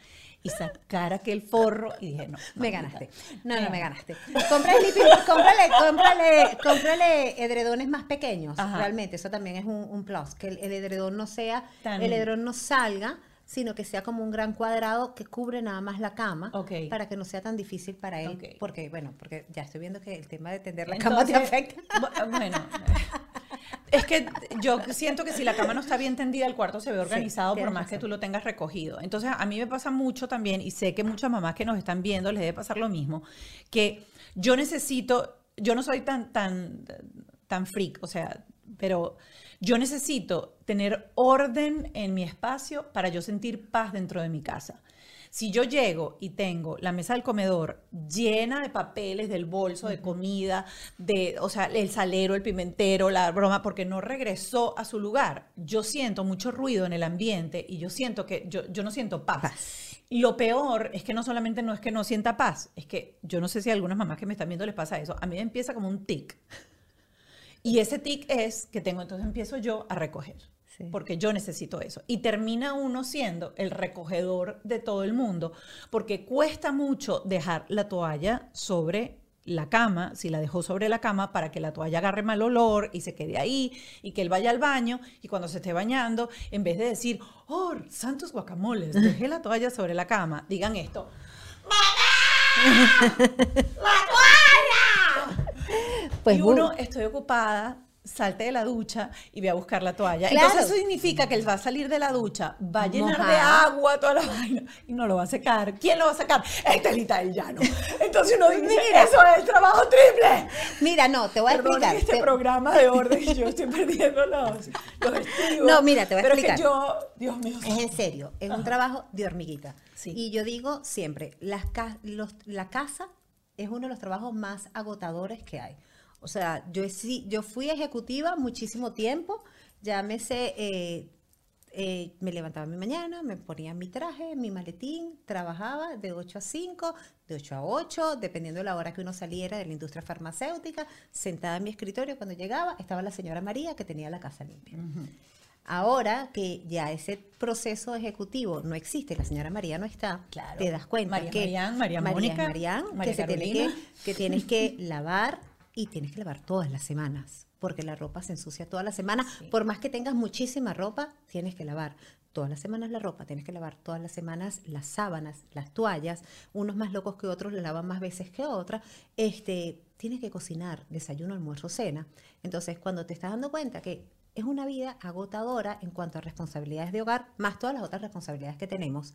S1: y sacar aquel forro. Y dije, no.
S2: Me ganaste. No, no me ganaste. Compra sleeping- cómprale, cómprale, cómprale edredones más pequeños.
S1: Ajá.
S2: Realmente, eso también es un, un plus. Que el, el edredón no sea,
S1: Tan-
S2: el edredón no salga, sino que sea como un gran cuadrado que cubre nada más la cama para que no sea tan difícil para él. Porque, bueno, porque ya estoy viendo que el tema de tender la cama te afecta.
S1: bu- Bueno, es que yo siento que si la cama no está bien tendida, el cuarto se ve organizado por más que tú lo tengas recogido. Entonces, a mí me pasa mucho también, y sé que muchas mamás que nos están viendo les debe pasar lo mismo, que yo necesito, yo no soy tan, tan, tan freak, o sea, pero yo necesito tener orden en mi espacio para yo sentir paz dentro de mi casa. Si yo llego y tengo la mesa del comedor llena de papeles, del bolso, de comida, de, o sea, el salero, el pimentero, la broma, porque no regresó a su lugar, yo siento mucho ruido en el ambiente y yo siento que yo, yo no siento paz. Y lo peor es que no solamente no es que no sienta paz, es que yo no sé si a algunas mamás que me están viendo les pasa eso. A mí me empieza como un tic. Y ese tic es que tengo, entonces empiezo yo a recoger.
S2: Sí.
S1: Porque yo necesito eso. Y termina uno siendo el recogedor de todo el mundo, porque cuesta mucho dejar la toalla sobre la cama, si la dejó sobre la cama, para que la toalla agarre mal olor y se quede ahí, y que él vaya al baño, y cuando se esté bañando, en vez de decir, oh, santos guacamoles, dejé la toalla sobre la cama, digan esto,
S2: Pues
S1: y uno, estoy ocupada, salte de la ducha y ve a buscar la toalla.
S2: Claro.
S1: Entonces eso significa que él va a salir de la ducha, va a llenar de agua toda la vaina y no lo va a secar. ¿Quién lo va a sacar? Estelita del Llano. Entonces uno dice,
S2: Mira.
S1: eso es trabajo triple.
S2: Mira, no, te voy a explicar.
S1: este
S2: te-
S1: programa de orden yo estoy perdiendo los, los estribos.
S2: No, mira, te voy a
S1: Pero
S2: explicar.
S1: es que yo, Dios mío.
S2: Es en serio, es un trabajo de hormiguita.
S1: Sí.
S2: Y yo digo siempre, las los- la casa es uno de los trabajos más agotadores que hay. O sea, yo, yo fui ejecutiva muchísimo tiempo, llámese, eh, eh, me levantaba mi mañana, me ponía mi traje, mi maletín, trabajaba de 8 a 5, de 8 a 8, dependiendo de la hora que uno saliera de la industria farmacéutica, sentada en mi escritorio, cuando llegaba estaba la señora María que tenía la casa limpia. Ahora que ya ese proceso ejecutivo no existe, la señora María no está,
S1: Claro.
S2: te das cuenta
S1: María
S2: que
S1: Marián, María Mónica,
S2: Marián,
S1: María
S2: que, se tiene que, tienes que lavar y tienes que lavar todas las semanas, porque la ropa se ensucia todas las semanas.
S1: Sí.
S2: Por más que tengas muchísima ropa, tienes que lavar todas las semanas la ropa, tienes que lavar todas las semanas las sábanas, las toallas, unos más locos que otros le lavan más veces que otras. Este, tienes que cocinar, desayuno, almuerzo, cena. Entonces, cuando te estás dando cuenta que es una vida agotadora en cuanto a responsabilidades de hogar, más todas las otras responsabilidades que tenemos,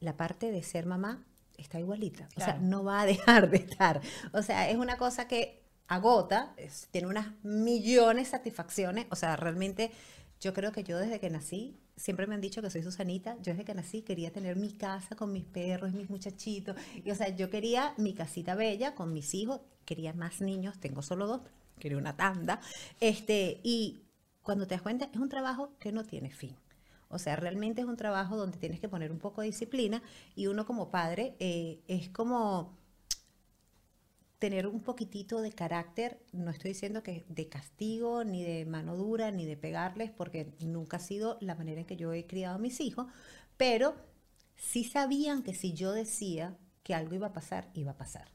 S2: la parte de ser mamá está igualita. O sea, no va a dejar de estar. O sea, es una cosa que agota, es- tiene unas millones de satisfacciones. O sea, realmente yo creo que yo desde que nací, siempre me han dicho que soy Susanita, yo desde que nací quería tener mi casa con mis perros, mis muchachitos. Y, o sea, yo quería mi casita bella con mis hijos, quería más niños, tengo solo dos, quería una tanda. Este, y cuando te das cuenta, es un trabajo que no tiene fin. O sea, realmente es un trabajo donde tienes que poner un poco de disciplina y uno como padre eh, es como tener un poquitito de carácter, no estoy diciendo que de castigo, ni de mano dura, ni de pegarles, porque nunca ha sido la manera en que yo he criado a mis hijos, pero sí sabían que si yo decía que algo iba a pasar, iba a pasar.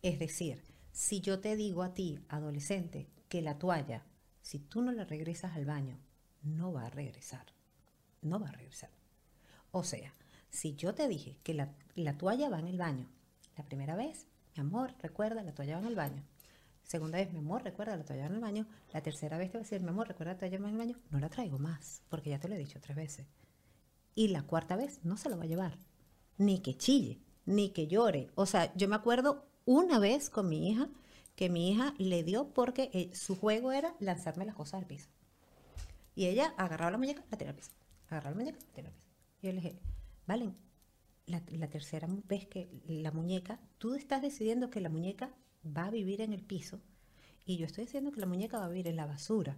S2: Es decir, si yo te digo a ti, adolescente, que la toalla, si tú no la regresas al baño, no va a regresar. No va a regresar. O sea, si yo te dije que la, la toalla va en el baño, la primera vez, mi amor, recuerda, la toalla va en el baño. Segunda vez, mi amor, recuerda, la toalla va en el baño. La tercera vez te voy a decir, mi amor, recuerda, la toalla va en el baño. No la traigo más, porque ya te lo he dicho tres veces. Y la cuarta vez no se lo va a llevar. Ni que chille, ni que llore. O sea, yo me acuerdo una vez con mi hija que mi hija le dio porque eh, su juego era lanzarme las cosas al piso. Y ella agarraba la muñeca, la tiraba al piso. Agarraba la muñeca, la tiraba al piso. Y yo le dije, Valen, la, la tercera vez que la muñeca, tú estás decidiendo que la muñeca va a vivir en el piso y yo estoy diciendo que la muñeca va a vivir en la basura.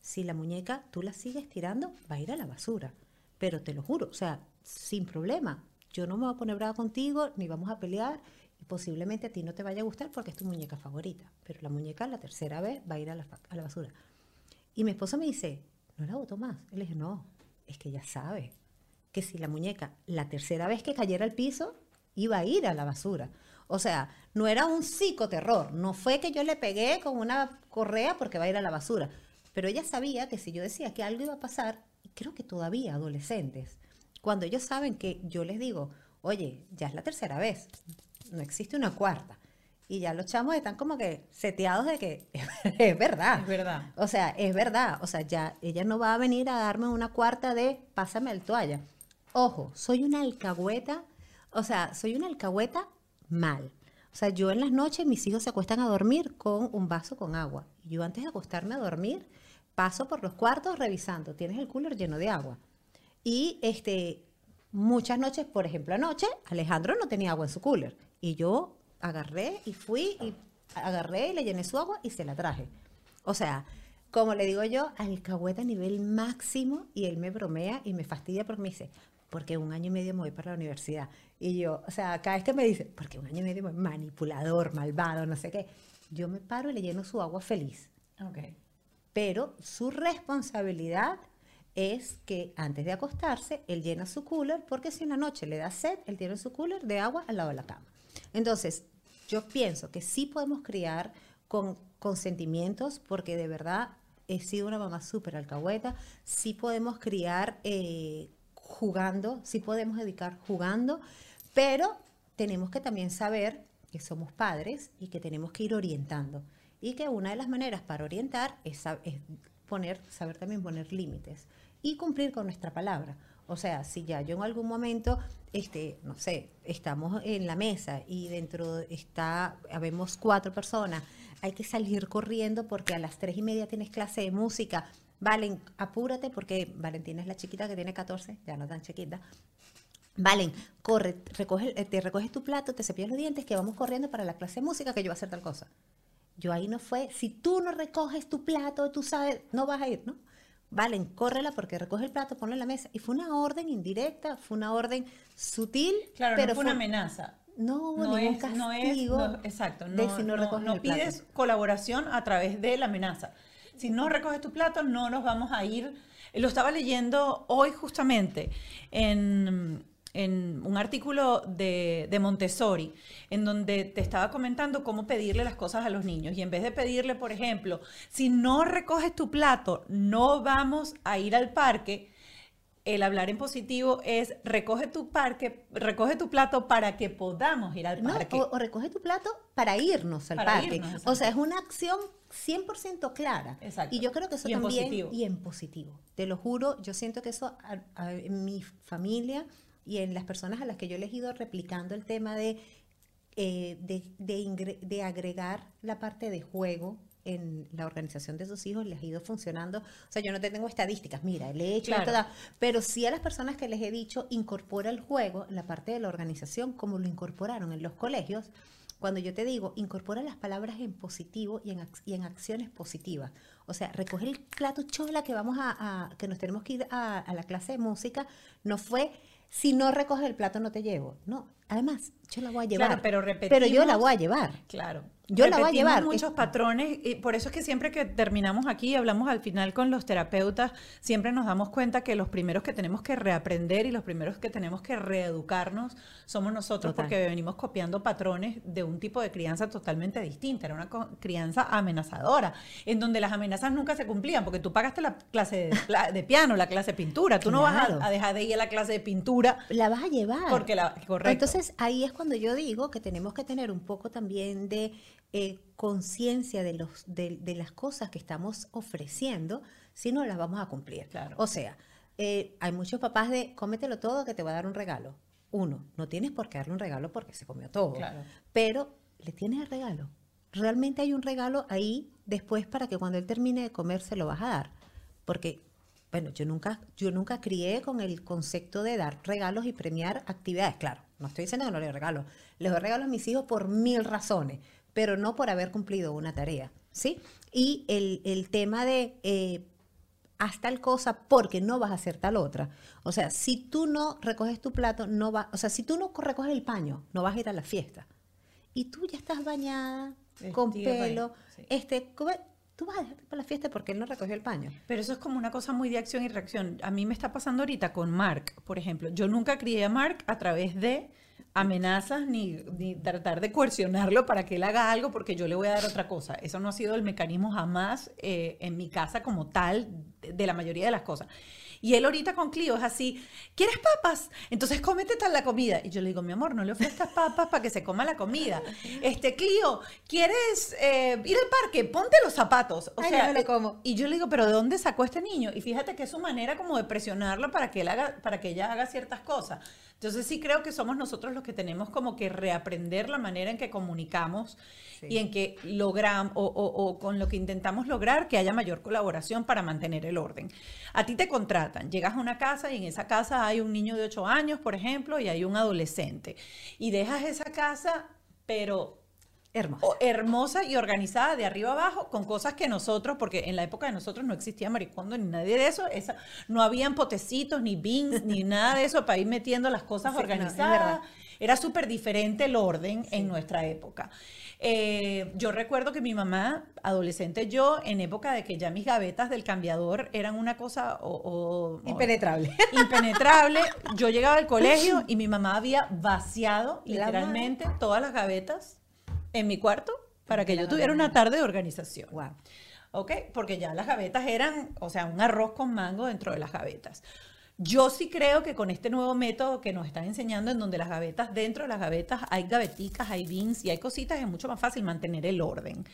S2: Si la muñeca tú la sigues tirando, va a ir a la basura. Pero te lo juro, o sea, sin problema. Yo no me voy a poner brava contigo, ni vamos a pelear, y posiblemente a ti no te vaya a gustar porque es tu muñeca favorita. Pero la muñeca la tercera vez va a ir a la, a la basura. Y mi esposa me dice, ¿no la botó más? Y le no, es que ella sabe que si la muñeca la tercera vez que cayera al piso, iba a ir a la basura. O sea, no era un psicoterror, no fue que yo le pegué con una correa porque va a ir a la basura. Pero ella sabía que si yo decía que algo iba a pasar, y creo que todavía adolescentes, cuando ellos saben que yo les digo, oye, ya es la tercera vez, no existe una cuarta. Y ya los chamos están como que seteados de que es verdad.
S1: Es verdad.
S2: O sea, es verdad. O sea, ya ella no va a venir a darme una cuarta de pásame el toalla. Ojo, soy una alcahueta. O sea, soy una alcahueta mal. O sea, yo en las noches mis hijos se acuestan a dormir con un vaso con agua. Yo antes de acostarme a dormir paso por los cuartos revisando. Tienes el cooler lleno de agua. Y este, muchas noches, por ejemplo, anoche, Alejandro no tenía agua en su cooler. Y yo agarré y fui y agarré y le llené su agua y se la traje. O sea, como le digo yo, alcahueta a nivel máximo y él me bromea y me fastidia porque me dice, porque un año y medio me voy para la universidad. Y yo, o sea, cada vez que me dice, porque un año y medio me voy, manipulador, malvado, no sé qué, yo me paro y le lleno su agua feliz
S1: Ok.
S2: pero su responsabilidad es que antes de acostarse, él llena su cooler, porque si una noche le da sed, él tiene su cooler de agua al lado de la cama. Entonces, yo pienso que sí podemos criar con consentimientos, porque de verdad he sido una mamá súper alcahueta, sí podemos criar eh, jugando, sí podemos dedicar jugando, pero tenemos que también saber que somos padres y que tenemos que ir orientando. Y que una de las maneras para orientar es, es poner, saber también poner límites y cumplir con nuestra palabra. O sea, si ya yo en algún momento, este, no sé, estamos en la mesa y dentro está, habemos cuatro personas, hay que salir corriendo porque a las tres y media tienes clase de música. Valen, apúrate porque Valentina es la chiquita que tiene 14, ya no tan chiquita. Valen, corre, recoge, eh, te recoges tu plato, te cepillas los dientes, que vamos corriendo para la clase de música, que yo voy a hacer tal cosa. Yo ahí no fue, si tú no recoges tu plato, tú sabes, no vas a ir, ¿no? Valen, córrela porque recoge el plato, ponlo en la mesa. Y fue una orden indirecta, fue una orden sutil,
S1: Claro,
S2: pero
S1: no fue una amenaza.
S2: No hubo
S1: No
S2: ningún
S1: es, no es,
S2: castigo
S1: no- exacto,
S2: de
S1: no,
S2: si no recoges el plato.
S1: pides colaboración a través de la amenaza. Si no recoges tu plato, no nos vamos a ir. Lo estaba leyendo hoy justamente en, en un artículo de, de Montessori, en donde te estaba comentando cómo pedirle las cosas a los niños. Y en vez de pedirle, por ejemplo, si no recoges tu plato, no vamos a ir al parque, el hablar en positivo es recoge tu parque, recoge tu plato para que podamos ir al
S2: No,
S1: parque.
S2: o, o recoge tu plato para irnos al
S1: Para
S2: parque.
S1: irnos,
S2: o sea, es una acción 100% clara.
S1: Exacto.
S2: Y yo creo que eso
S1: Y en
S2: también...
S1: positivo.
S2: Y en positivo. Te lo juro, yo siento que eso a- a- en mi familia y en las personas a las que yo les he ido replicando el tema de, eh, de, de de agregar la parte de juego en la organización de sus hijos les ha ido funcionando. O sea, yo no te tengo estadísticas, mira, le he hecho
S1: Claro.
S2: esto, da- pero sí a las personas que les he dicho, incorpora el juego, la parte de la organización, como lo incorporaron en los colegios. Cuando yo te digo, incorpora las palabras en positivo y en, y en acciones positivas. O sea, recoger el plato chola que vamos a, a- que nos tenemos que ir a, a la clase de música, no fue, si no recoges el plato no te llevo. No, además, yo la voy a llevar.
S1: Claro, pero
S2: Pero yo la
S1: repetimos-
S2: voy a llevar.
S1: Claro.
S2: Yo la voy a llevar.
S1: muchos
S2: Es-
S1: patrones y por eso es que siempre que terminamos aquí y hablamos al final con los terapeutas, siempre nos damos cuenta que los primeros que tenemos que reaprender y los primeros que tenemos que reeducarnos somos nosotros
S2: Total.
S1: porque venimos copiando patrones de un tipo de crianza totalmente distinta, era una crianza amenazadora, en donde las amenazas nunca se cumplían porque tú pagaste la clase de, piano, la clase de pintura, tú no vas a, a dejar de ir a la clase de pintura
S2: La vas a llevar.
S1: porque la correcto.
S2: Entonces ahí es cuando yo digo que tenemos que tener un poco también de eh, conciencia de, los, de, de las cosas que estamos ofreciendo, si no las vamos a cumplir.
S1: Claro.
S2: O sea, eh, hay muchos papás de cómetelo todo que te voy a dar un regalo. Uno, no tienes por qué darle un regalo porque se comió todo.
S1: Claro.
S2: Pero le tienes el regalo. realmente hay un regalo ahí después para que cuando él termine de comer se lo vas a dar. Porque, bueno, yo nunca, yo nunca crié con el concepto de dar regalos y premiar actividades. Claro, no estoy diciendo que no le regalo. Les doy regalos a mis hijos por mil razones, pero no por haber cumplido una tarea, ¿sí? Y el, el tema de... Eh, haz tal cosa porque no vas a hacer tal otra. O sea, si tú no recoges tu plato, no va, o sea, si tú no recoges el paño, no vas a ir a la fiesta. Y tú ya estás bañada, con pelo, este, tú vas a dejarte para la fiesta porque él no recogió el paño.
S1: Pero eso es como una cosa muy de acción y reacción. A mí me está pasando ahorita con Mark, por ejemplo. Yo nunca crié a Mark a través de amenazas ni, tratar de coercionarlo para que él haga algo porque yo le voy a dar otra cosa. Eso no ha sido el mecanismo jamás eh, en mi casa como tal de la mayoría de las cosas. Y él ahorita con Clio es así, ¿quieres papas? Entonces cómete tal la comida. Y yo le digo, mi amor, no le ofrezcas papas para que se coma la comida. Este, Clio, ¿quieres eh, ir al parque? Ponte los zapatos. O sea,
S2: eh, como.
S1: Y yo le digo, ¿pero de dónde sacó este niño? Y fíjate que es su manera como de presionarlo para que, él haga, para que ella haga ciertas cosas. Entonces sí creo que somos nosotros los que tenemos como que reaprender la manera en que comunicamos y en que logramos o, con lo que intentamos lograr que haya mayor colaboración para mantener el orden. A ti te contratan, llegas a una casa y en esa casa hay un niño de 8 años, por ejemplo, y hay un adolescente. Y dejas esa casa, pero
S2: Hermosa.
S1: hermosa y organizada de arriba abajo con cosas que nosotros, porque en la época de nosotros no existía maricondo ni nadie de eso, esa, no habían potecitos, ni bins, ni nada de eso para ir metiendo las cosas organizadas. Era súper diferente el orden en nuestra época. Eh, yo recuerdo que mi mamá, adolescente yo, en época de que ya mis gavetas del cambiador eran una cosa
S2: impenetrable.
S1: impenetrable, yo llegaba al colegio y mi mamá había vaciado literalmente todas las gavetas en mi cuarto para que yo tuviera una tarde de organización.
S2: Wow.
S1: ¿Ok? Porque ya las gavetas eran, o sea, un arroz con mango dentro de las gavetas. Yo sí creo que con este nuevo método que nos están enseñando, en donde las gavetas, dentro de las gavetas hay gaveticas, hay bins y hay cositas, es mucho más fácil mantener el orden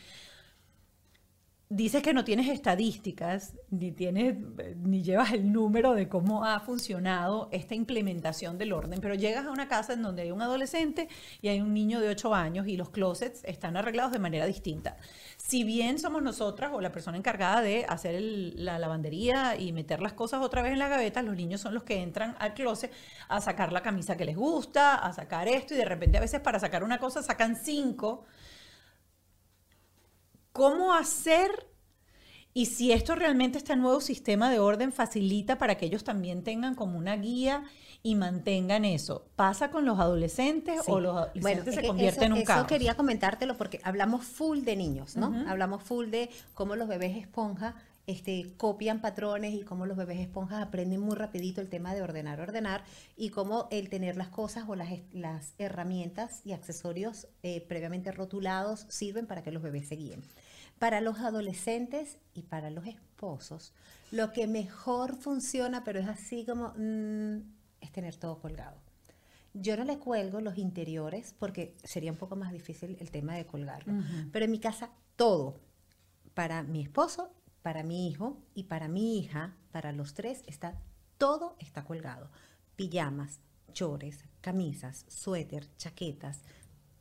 S1: dices que no tienes estadísticas, ni tienes, ni llevas el número de cómo ha funcionado esta implementación del orden, pero llegas a una casa en donde hay un adolescente y hay un niño de 8 años y los closets están arreglados de manera distinta. Si bien somos nosotras o la persona encargada de hacer la lavandería y meter las cosas otra vez en la gaveta, los niños son los que entran al closet a sacar la camisa que les gusta, a sacar esto y de repente a veces para sacar una cosa sacan cinco cómo hacer y si esto realmente, este nuevo sistema de orden facilita para que ellos también tengan como una guía y mantengan eso. ¿Pasa con los adolescentes o los adolescentes se convierten en un caos?
S2: Eso quería comentártelo porque hablamos full de niños, ¿no? Hablamos full de cómo los bebés esponja este, copian patrones y cómo los bebés esponjas aprenden muy rapidito el tema de ordenar, ordenar y cómo el tener las cosas o las, las herramientas y accesorios eh, previamente rotulados sirven para que los bebés se guíen. Para los adolescentes y para los esposos, lo que mejor funciona, pero es así como, mm, es tener todo colgado. Yo no le cuelgo los interiores porque sería un poco más difícil el tema de colgarlo. Pero en mi casa todo, para mi esposo, para mi hijo y para mi hija, para los tres, está todo está colgado. Pijamas, chores, camisas, suéter, chaquetas,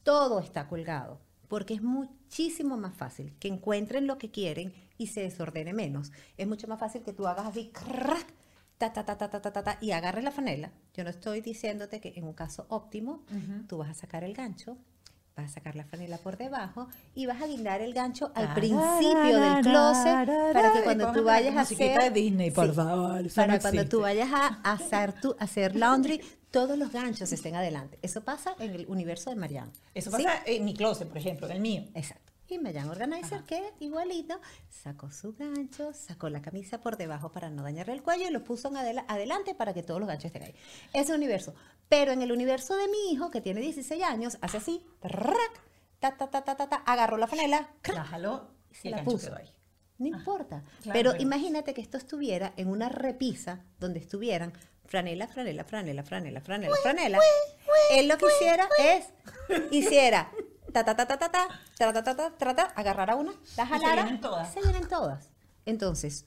S2: todo está colgado porque es muchísimo más fácil que encuentren lo que quieren y se desordene menos. Es mucho más fácil que tú hagas así, crack, ta, ta, ta, ta, ta, ta, ta, y agarres la franela. Yo no estoy diciéndote que en un caso óptimo, tú vas a sacar el gancho, vas a sacar la franela por debajo y vas a guindar el gancho al principio del closet para que cuando tú vayas a hacer
S1: de Disney, por favor,
S2: para cuando tú vayas a hacer tu hacer laundry, todos los ganchos estén adelante. Eso pasa en el universo de Marianne.
S1: Eso pasa en mi closet, por ejemplo, en el mío.
S2: Exacto. Y Marianne Organizer, que igualito, sacó su gancho, sacó la camisa por debajo para no dañarle el cuello y lo puso en adelante para que todos los ganchos estén ahí. Ese universo. Pero en el universo de mi hijo, que tiene 16 años, hace así, ta, ta, ta, ta, ta, agarró la franela,
S1: la
S2: y se la puso. Ahí. No importa. pero imagínate que esto estuviera en una repisa donde estuvieran franela, franela, franela, franela, franela, franela. Él lo que hiciera es, hiciera ta ta ta ta ta ta, ta ta ta ta ta, agarrara una, la jalara,
S1: se vienen todas.
S2: Se vienen todas. Entonces,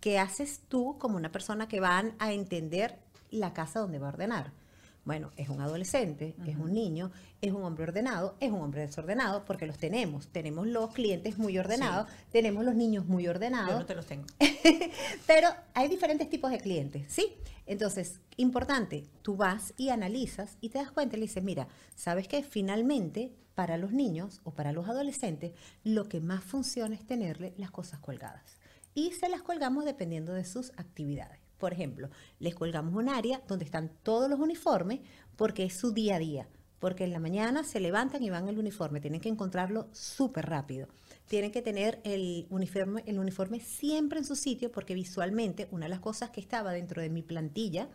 S2: ¿qué haces tú como una persona que va a entender la casa donde va a ordenar? Bueno, es un adolescente, es un niño, es un hombre ordenado, es un hombre desordenado, porque los tenemos. Tenemos los clientes muy ordenados, tenemos los niños muy ordenados.
S1: Yo no te los tengo.
S2: Pero hay diferentes tipos de clientes, ¿sí? Entonces, importante, tú vas y analizas y te das cuenta y le dices, mira, ¿sabes que finalmente para los niños o para los adolescentes lo que más funciona es tenerle las cosas colgadas? Y se las colgamos dependiendo de sus actividades. Por ejemplo, les colgamos un área donde están todos los uniformes porque es su día a día. Porque en la mañana se levantan y van al uniforme. Tienen que encontrarlo súper rápido. Tienen que tener el uniforme, el uniforme siempre en su sitio porque visualmente una de las cosas que estaba dentro de mi plantilla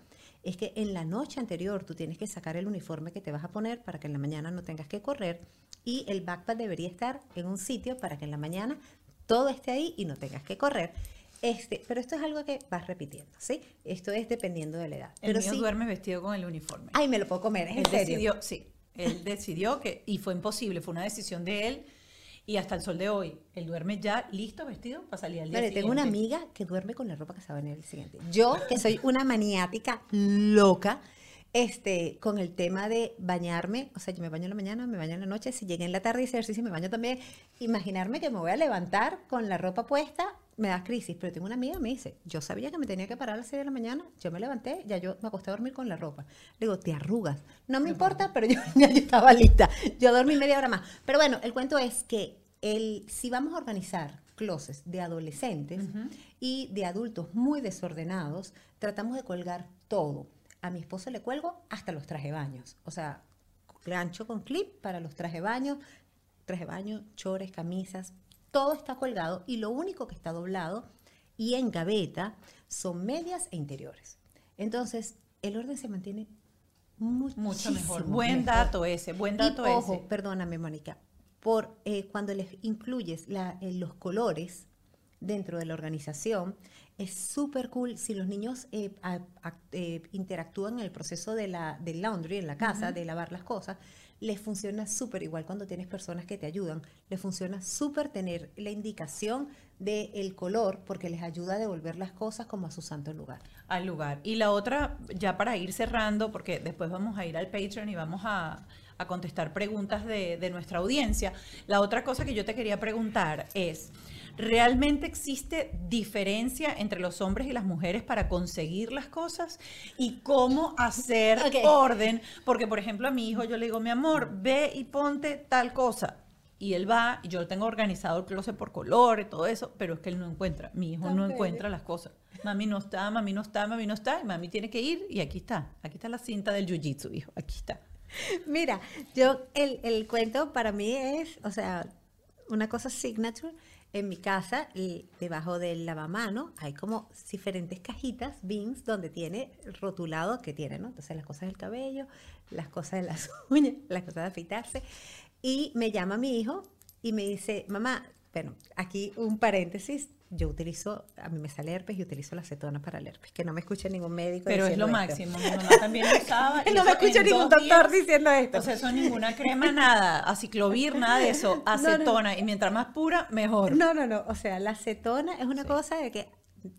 S2: es que en la noche anterior tú tienes que sacar el uniforme que te vas a poner para que en la mañana no tengas que correr y el backpack debería estar en un sitio para que en la mañana todo esté ahí y no tengas que correr. Este, pero esto es algo que vas repitiendo, ¿sí? Esto es dependiendo de la edad.
S1: El
S2: pero
S1: mío
S2: sí,
S1: duerme vestido con el uniforme.
S2: ay, me lo puedo comer, es en serio.
S1: decidió, sí, él decidió que, y fue imposible, fue una decisión de él, y hasta el sol de hoy, él duerme ya listo, vestido, para salir al día
S2: Vale, tengo una
S1: siguiente.
S2: amiga que duerme con la ropa que se va en el siguiente. Yo, que soy una maniática loca, este, con el tema de bañarme, o sea, yo me baño en la mañana, me baño en la noche, si llegué en la tarde y hice ejercicio, me baño también. Imaginarme que me voy a levantar con la ropa puesta, me da crisis, pero tengo una amiga que me dice, yo sabía que me tenía que parar a las 6 de la mañana, yo me levanté, ya yo me acosté a dormir con la ropa. Le digo, te arrugas. No me importa, pero yo ya yo estaba lista. Yo dormí media hora más. Pero bueno, el cuento es que el, si vamos a organizar closets de adolescentes y de adultos muy desordenados, tratamos de colgar todo. A mi esposo le cuelgo hasta los traje baños. O sea, gancho con clip para los traje baños, traje baño, chores, camisas, todo está colgado y lo único que está doblado y en gaveta son medias e interiores. Entonces, el orden se mantiene
S1: Mucho
S2: muchísimo
S1: mejor. Buen
S2: mejor.
S1: dato ese, buen dato
S2: y, ojo,
S1: ese.
S2: perdóname, Mónica, por eh, cuando les incluyes la- eh, los colores dentro de la organización, es súper cool si los niños eh, a- a- eh, interactúan en el proceso de la, del laundry en la casa, de lavar las cosas, les funciona súper igual cuando tienes personas que te ayudan, les funciona súper tener la indicación del color porque les ayuda a devolver las cosas como a su santo lugar.
S1: al lugar. Y la otra, ya para ir cerrando, porque después vamos a ir al Patreon y vamos a, a contestar preguntas de, de nuestra audiencia, la otra cosa que yo te quería preguntar es, ¿realmente existe diferencia entre los hombres y las mujeres para conseguir las cosas? ¿Y cómo hacer orden? Porque, por ejemplo, a mi hijo yo le digo, mi amor, ve y ponte tal cosa. Y él va, y yo tengo organizado el closet por color y todo eso, pero es que él no encuentra. Mi hijo no encuentra las cosas. Mami no está, mami no está, mami no está, y mami tiene que ir, y aquí está. Aquí está la cinta del jiu-jitsu, hijo. Aquí está.
S2: Mira, yo, el, el cuento para mí es, o sea, una cosa signature. En mi casa, debajo del lavamano, hay como diferentes cajitas, bins, donde tiene rotulado que tiene, ¿no? Entonces, las cosas del cabello, las cosas de las uñas, las cosas de afeitarse. Y me llama mi hijo y me dice, mamá, bueno, aquí un paréntesis, yo utilizo, a mí me sale herpes y utilizo la acetona para el herpes, que no me escuche ningún médico
S1: Pero es lo
S2: esto.
S1: máximo. Mi mamá también lo usaba.
S2: No me escucha ningún doctor
S1: días-
S2: diciendo esto.
S1: O sea, eso ninguna crema, nada. Aciclovir, nada de eso. Acetona. Y mientras más pura, mejor.
S2: No, no, no. O sea, la acetona es una cosa de que,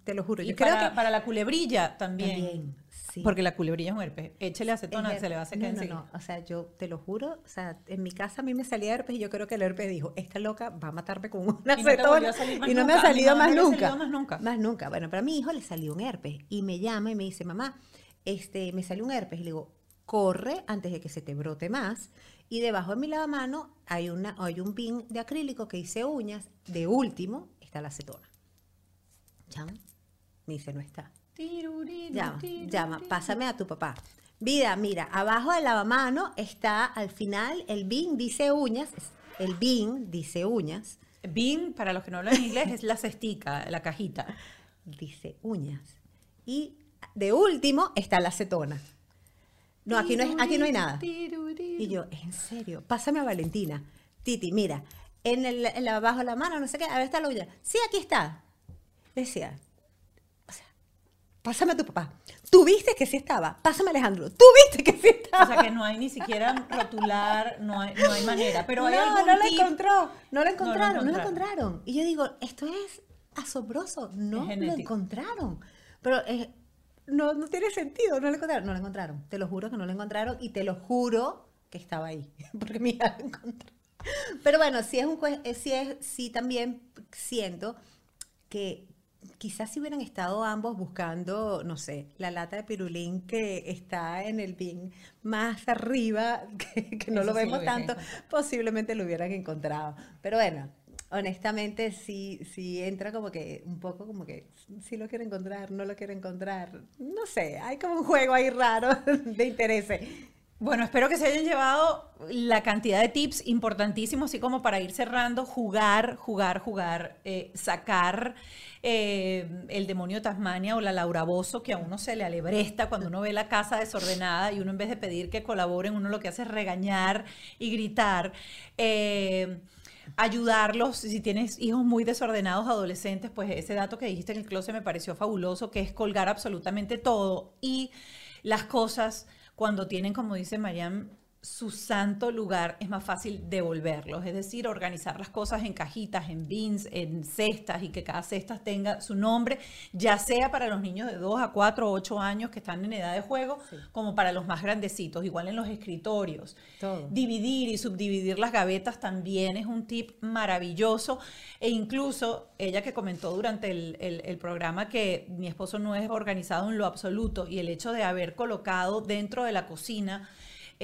S2: te lo juro,
S1: y
S2: yo
S1: para,
S2: creo que
S1: para la culebrilla también.
S2: también, sí.
S1: Porque la culebrilla es un herpes. Échele acetona, se le va a secar
S2: no, no, no. O sea, yo te lo juro, o sea, en mi casa a mí me salía herpes y yo creo que el herpes dijo, esta loca va a matarme con una
S1: Y
S2: acetona. y no me ha salido más nunca.
S1: salió más nunca.
S2: Más nunca. Bueno, pero a mi hijo le salió un herpes y me llama y me dice, mamá, este, me salió un herpes. Y le digo, corre antes de que se te brote más. Y debajo de mi lavamano hay, una, hay un pin de acrílico que dice uñas. De último está la acetona. Llama. Me dice, no está. Llama, llama, pásame a tu papá. Vida, mira, abajo del lavamano está al final el bin dice uñas, el bin dice uñas,
S1: Bin, para los que no hablan inglés, es la cestica, la cajita.
S2: dice uñas. Y de último está la acetona. No, aquí no, es, aquí no hay nada. Y yo, en serio, pásame a Valentina. Titi, mira, en el, en la- abajo de la mano, no sé qué, a ver está la uña. Sí, aquí está. Decía, pásame a tu papá. ¿Tú viste que sí estaba? Pásame a Alejandro. ¿Tú viste que sí estaba?
S1: O sea que no hay ni siquiera rotular, no hay, no hay manera. Pero hay
S2: no,
S1: algún
S2: no lo
S1: tip?
S2: encontró. No lo
S1: lo
S2: encontraron, no lo
S1: encontraron.
S2: encontraron. Y yo digo, esto es asombroso. No
S1: Es
S2: lo encontraron. Pero es, no, no tiene sentido, no lo encontraron. No lo encontraron, te lo juro que no lo encontraron y te lo juro que estaba ahí, porque mi hija lo encontró. Pero bueno, sí es un eh, sí es, sí también siento que quizás si hubieran estado ambos buscando, no sé, la lata de pirulín que está en el bin más arriba, que, que no
S1: Eso
S2: lo
S1: sí lo
S2: vemos tanto, posiblemente lo hubieran encontrado. Pero bueno, honestamente sí, sí entra como que un poco como que sí lo quiero encontrar, no lo quiero encontrar. No sé, hay como un juego ahí raro de intereses.
S1: Bueno, espero que se hayan llevado la cantidad de tips importantísimos, así como para ir cerrando, jugar, jugar, jugar, eh, sacar eh, el demonio de Tasmania o la Laura Bozo, que a uno se le alebresta cuando uno ve la casa desordenada y uno en vez de pedir que colaboren, uno lo que hace es regañar y gritar. Eh, ayudarlos, si tienes hijos muy desordenados, adolescentes, pues ese dato que dijiste en el closet me pareció fabuloso, que es colgar absolutamente todo y las cosas cuando tienen, como dice Mariam, su santo lugar, es más fácil devolverlos, es decir, organizar las cosas en cajitas, en bins, en cestas y que cada cesta tenga su nombre, ya sea para los niños de 2 a 4 o 8 años que están en edad de juego, como para los más grandecitos, igual en los escritorios.
S2: Todo.
S1: Dividir y subdividir las gavetas también es un tip maravilloso. E incluso ella que comentó durante el, el- el programa que mi esposo no es organizado en lo absoluto y el hecho de haber colocado dentro de la cocina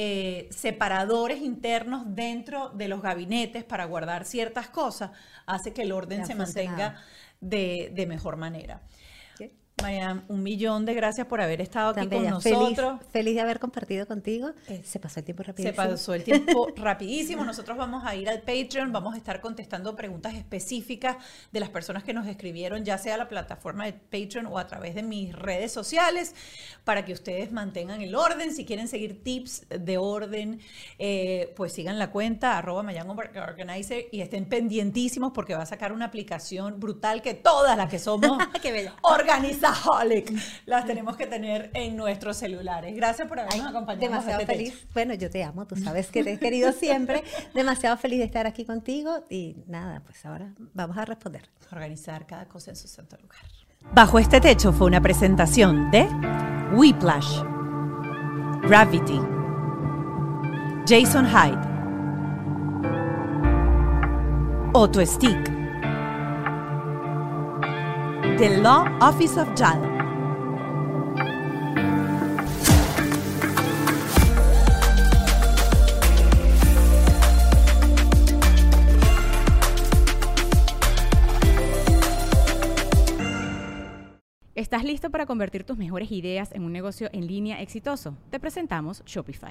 S1: eh, separadores internos dentro de los gabinetes para guardar ciertas cosas hace que el orden se mantenga de, de mejor manera. Mariam, un millón de gracias por haber estado aquí con nosotros.
S2: Feliz, feliz de haber compartido contigo. Se pasó el tiempo rápido.
S1: Se pasó el tiempo rapidísimo. Nosotros vamos a ir al Patreon, vamos a estar contestando preguntas específicas de las personas que nos escribieron, ya sea a la plataforma de Patreon o a través de mis redes sociales, para que ustedes mantengan el orden. Si quieren seguir tips de orden, eh, pues sigan la cuenta arroba Mayan Organizer y estén pendientísimos porque va a sacar una aplicación brutal que todas las que somos
S2: Qué
S1: las tenemos que tener en nuestros celulares. Gracias por habernos acompañado.
S2: Demasiado
S1: este
S2: feliz. Bueno, yo te amo, tú sabes que te he querido siempre. Demasiado feliz de estar aquí contigo y nada, pues ahora vamos a responder.
S1: organizar cada cosa en su santo lugar. Bajo este techo fue una presentación de Whiplash, Gravity, Jason Hyde, Auto Stick, The Law Office of JAL.
S4: ¿Estás listo para convertir tus mejores ideas en un negocio en línea exitoso? Te presentamos Shopify.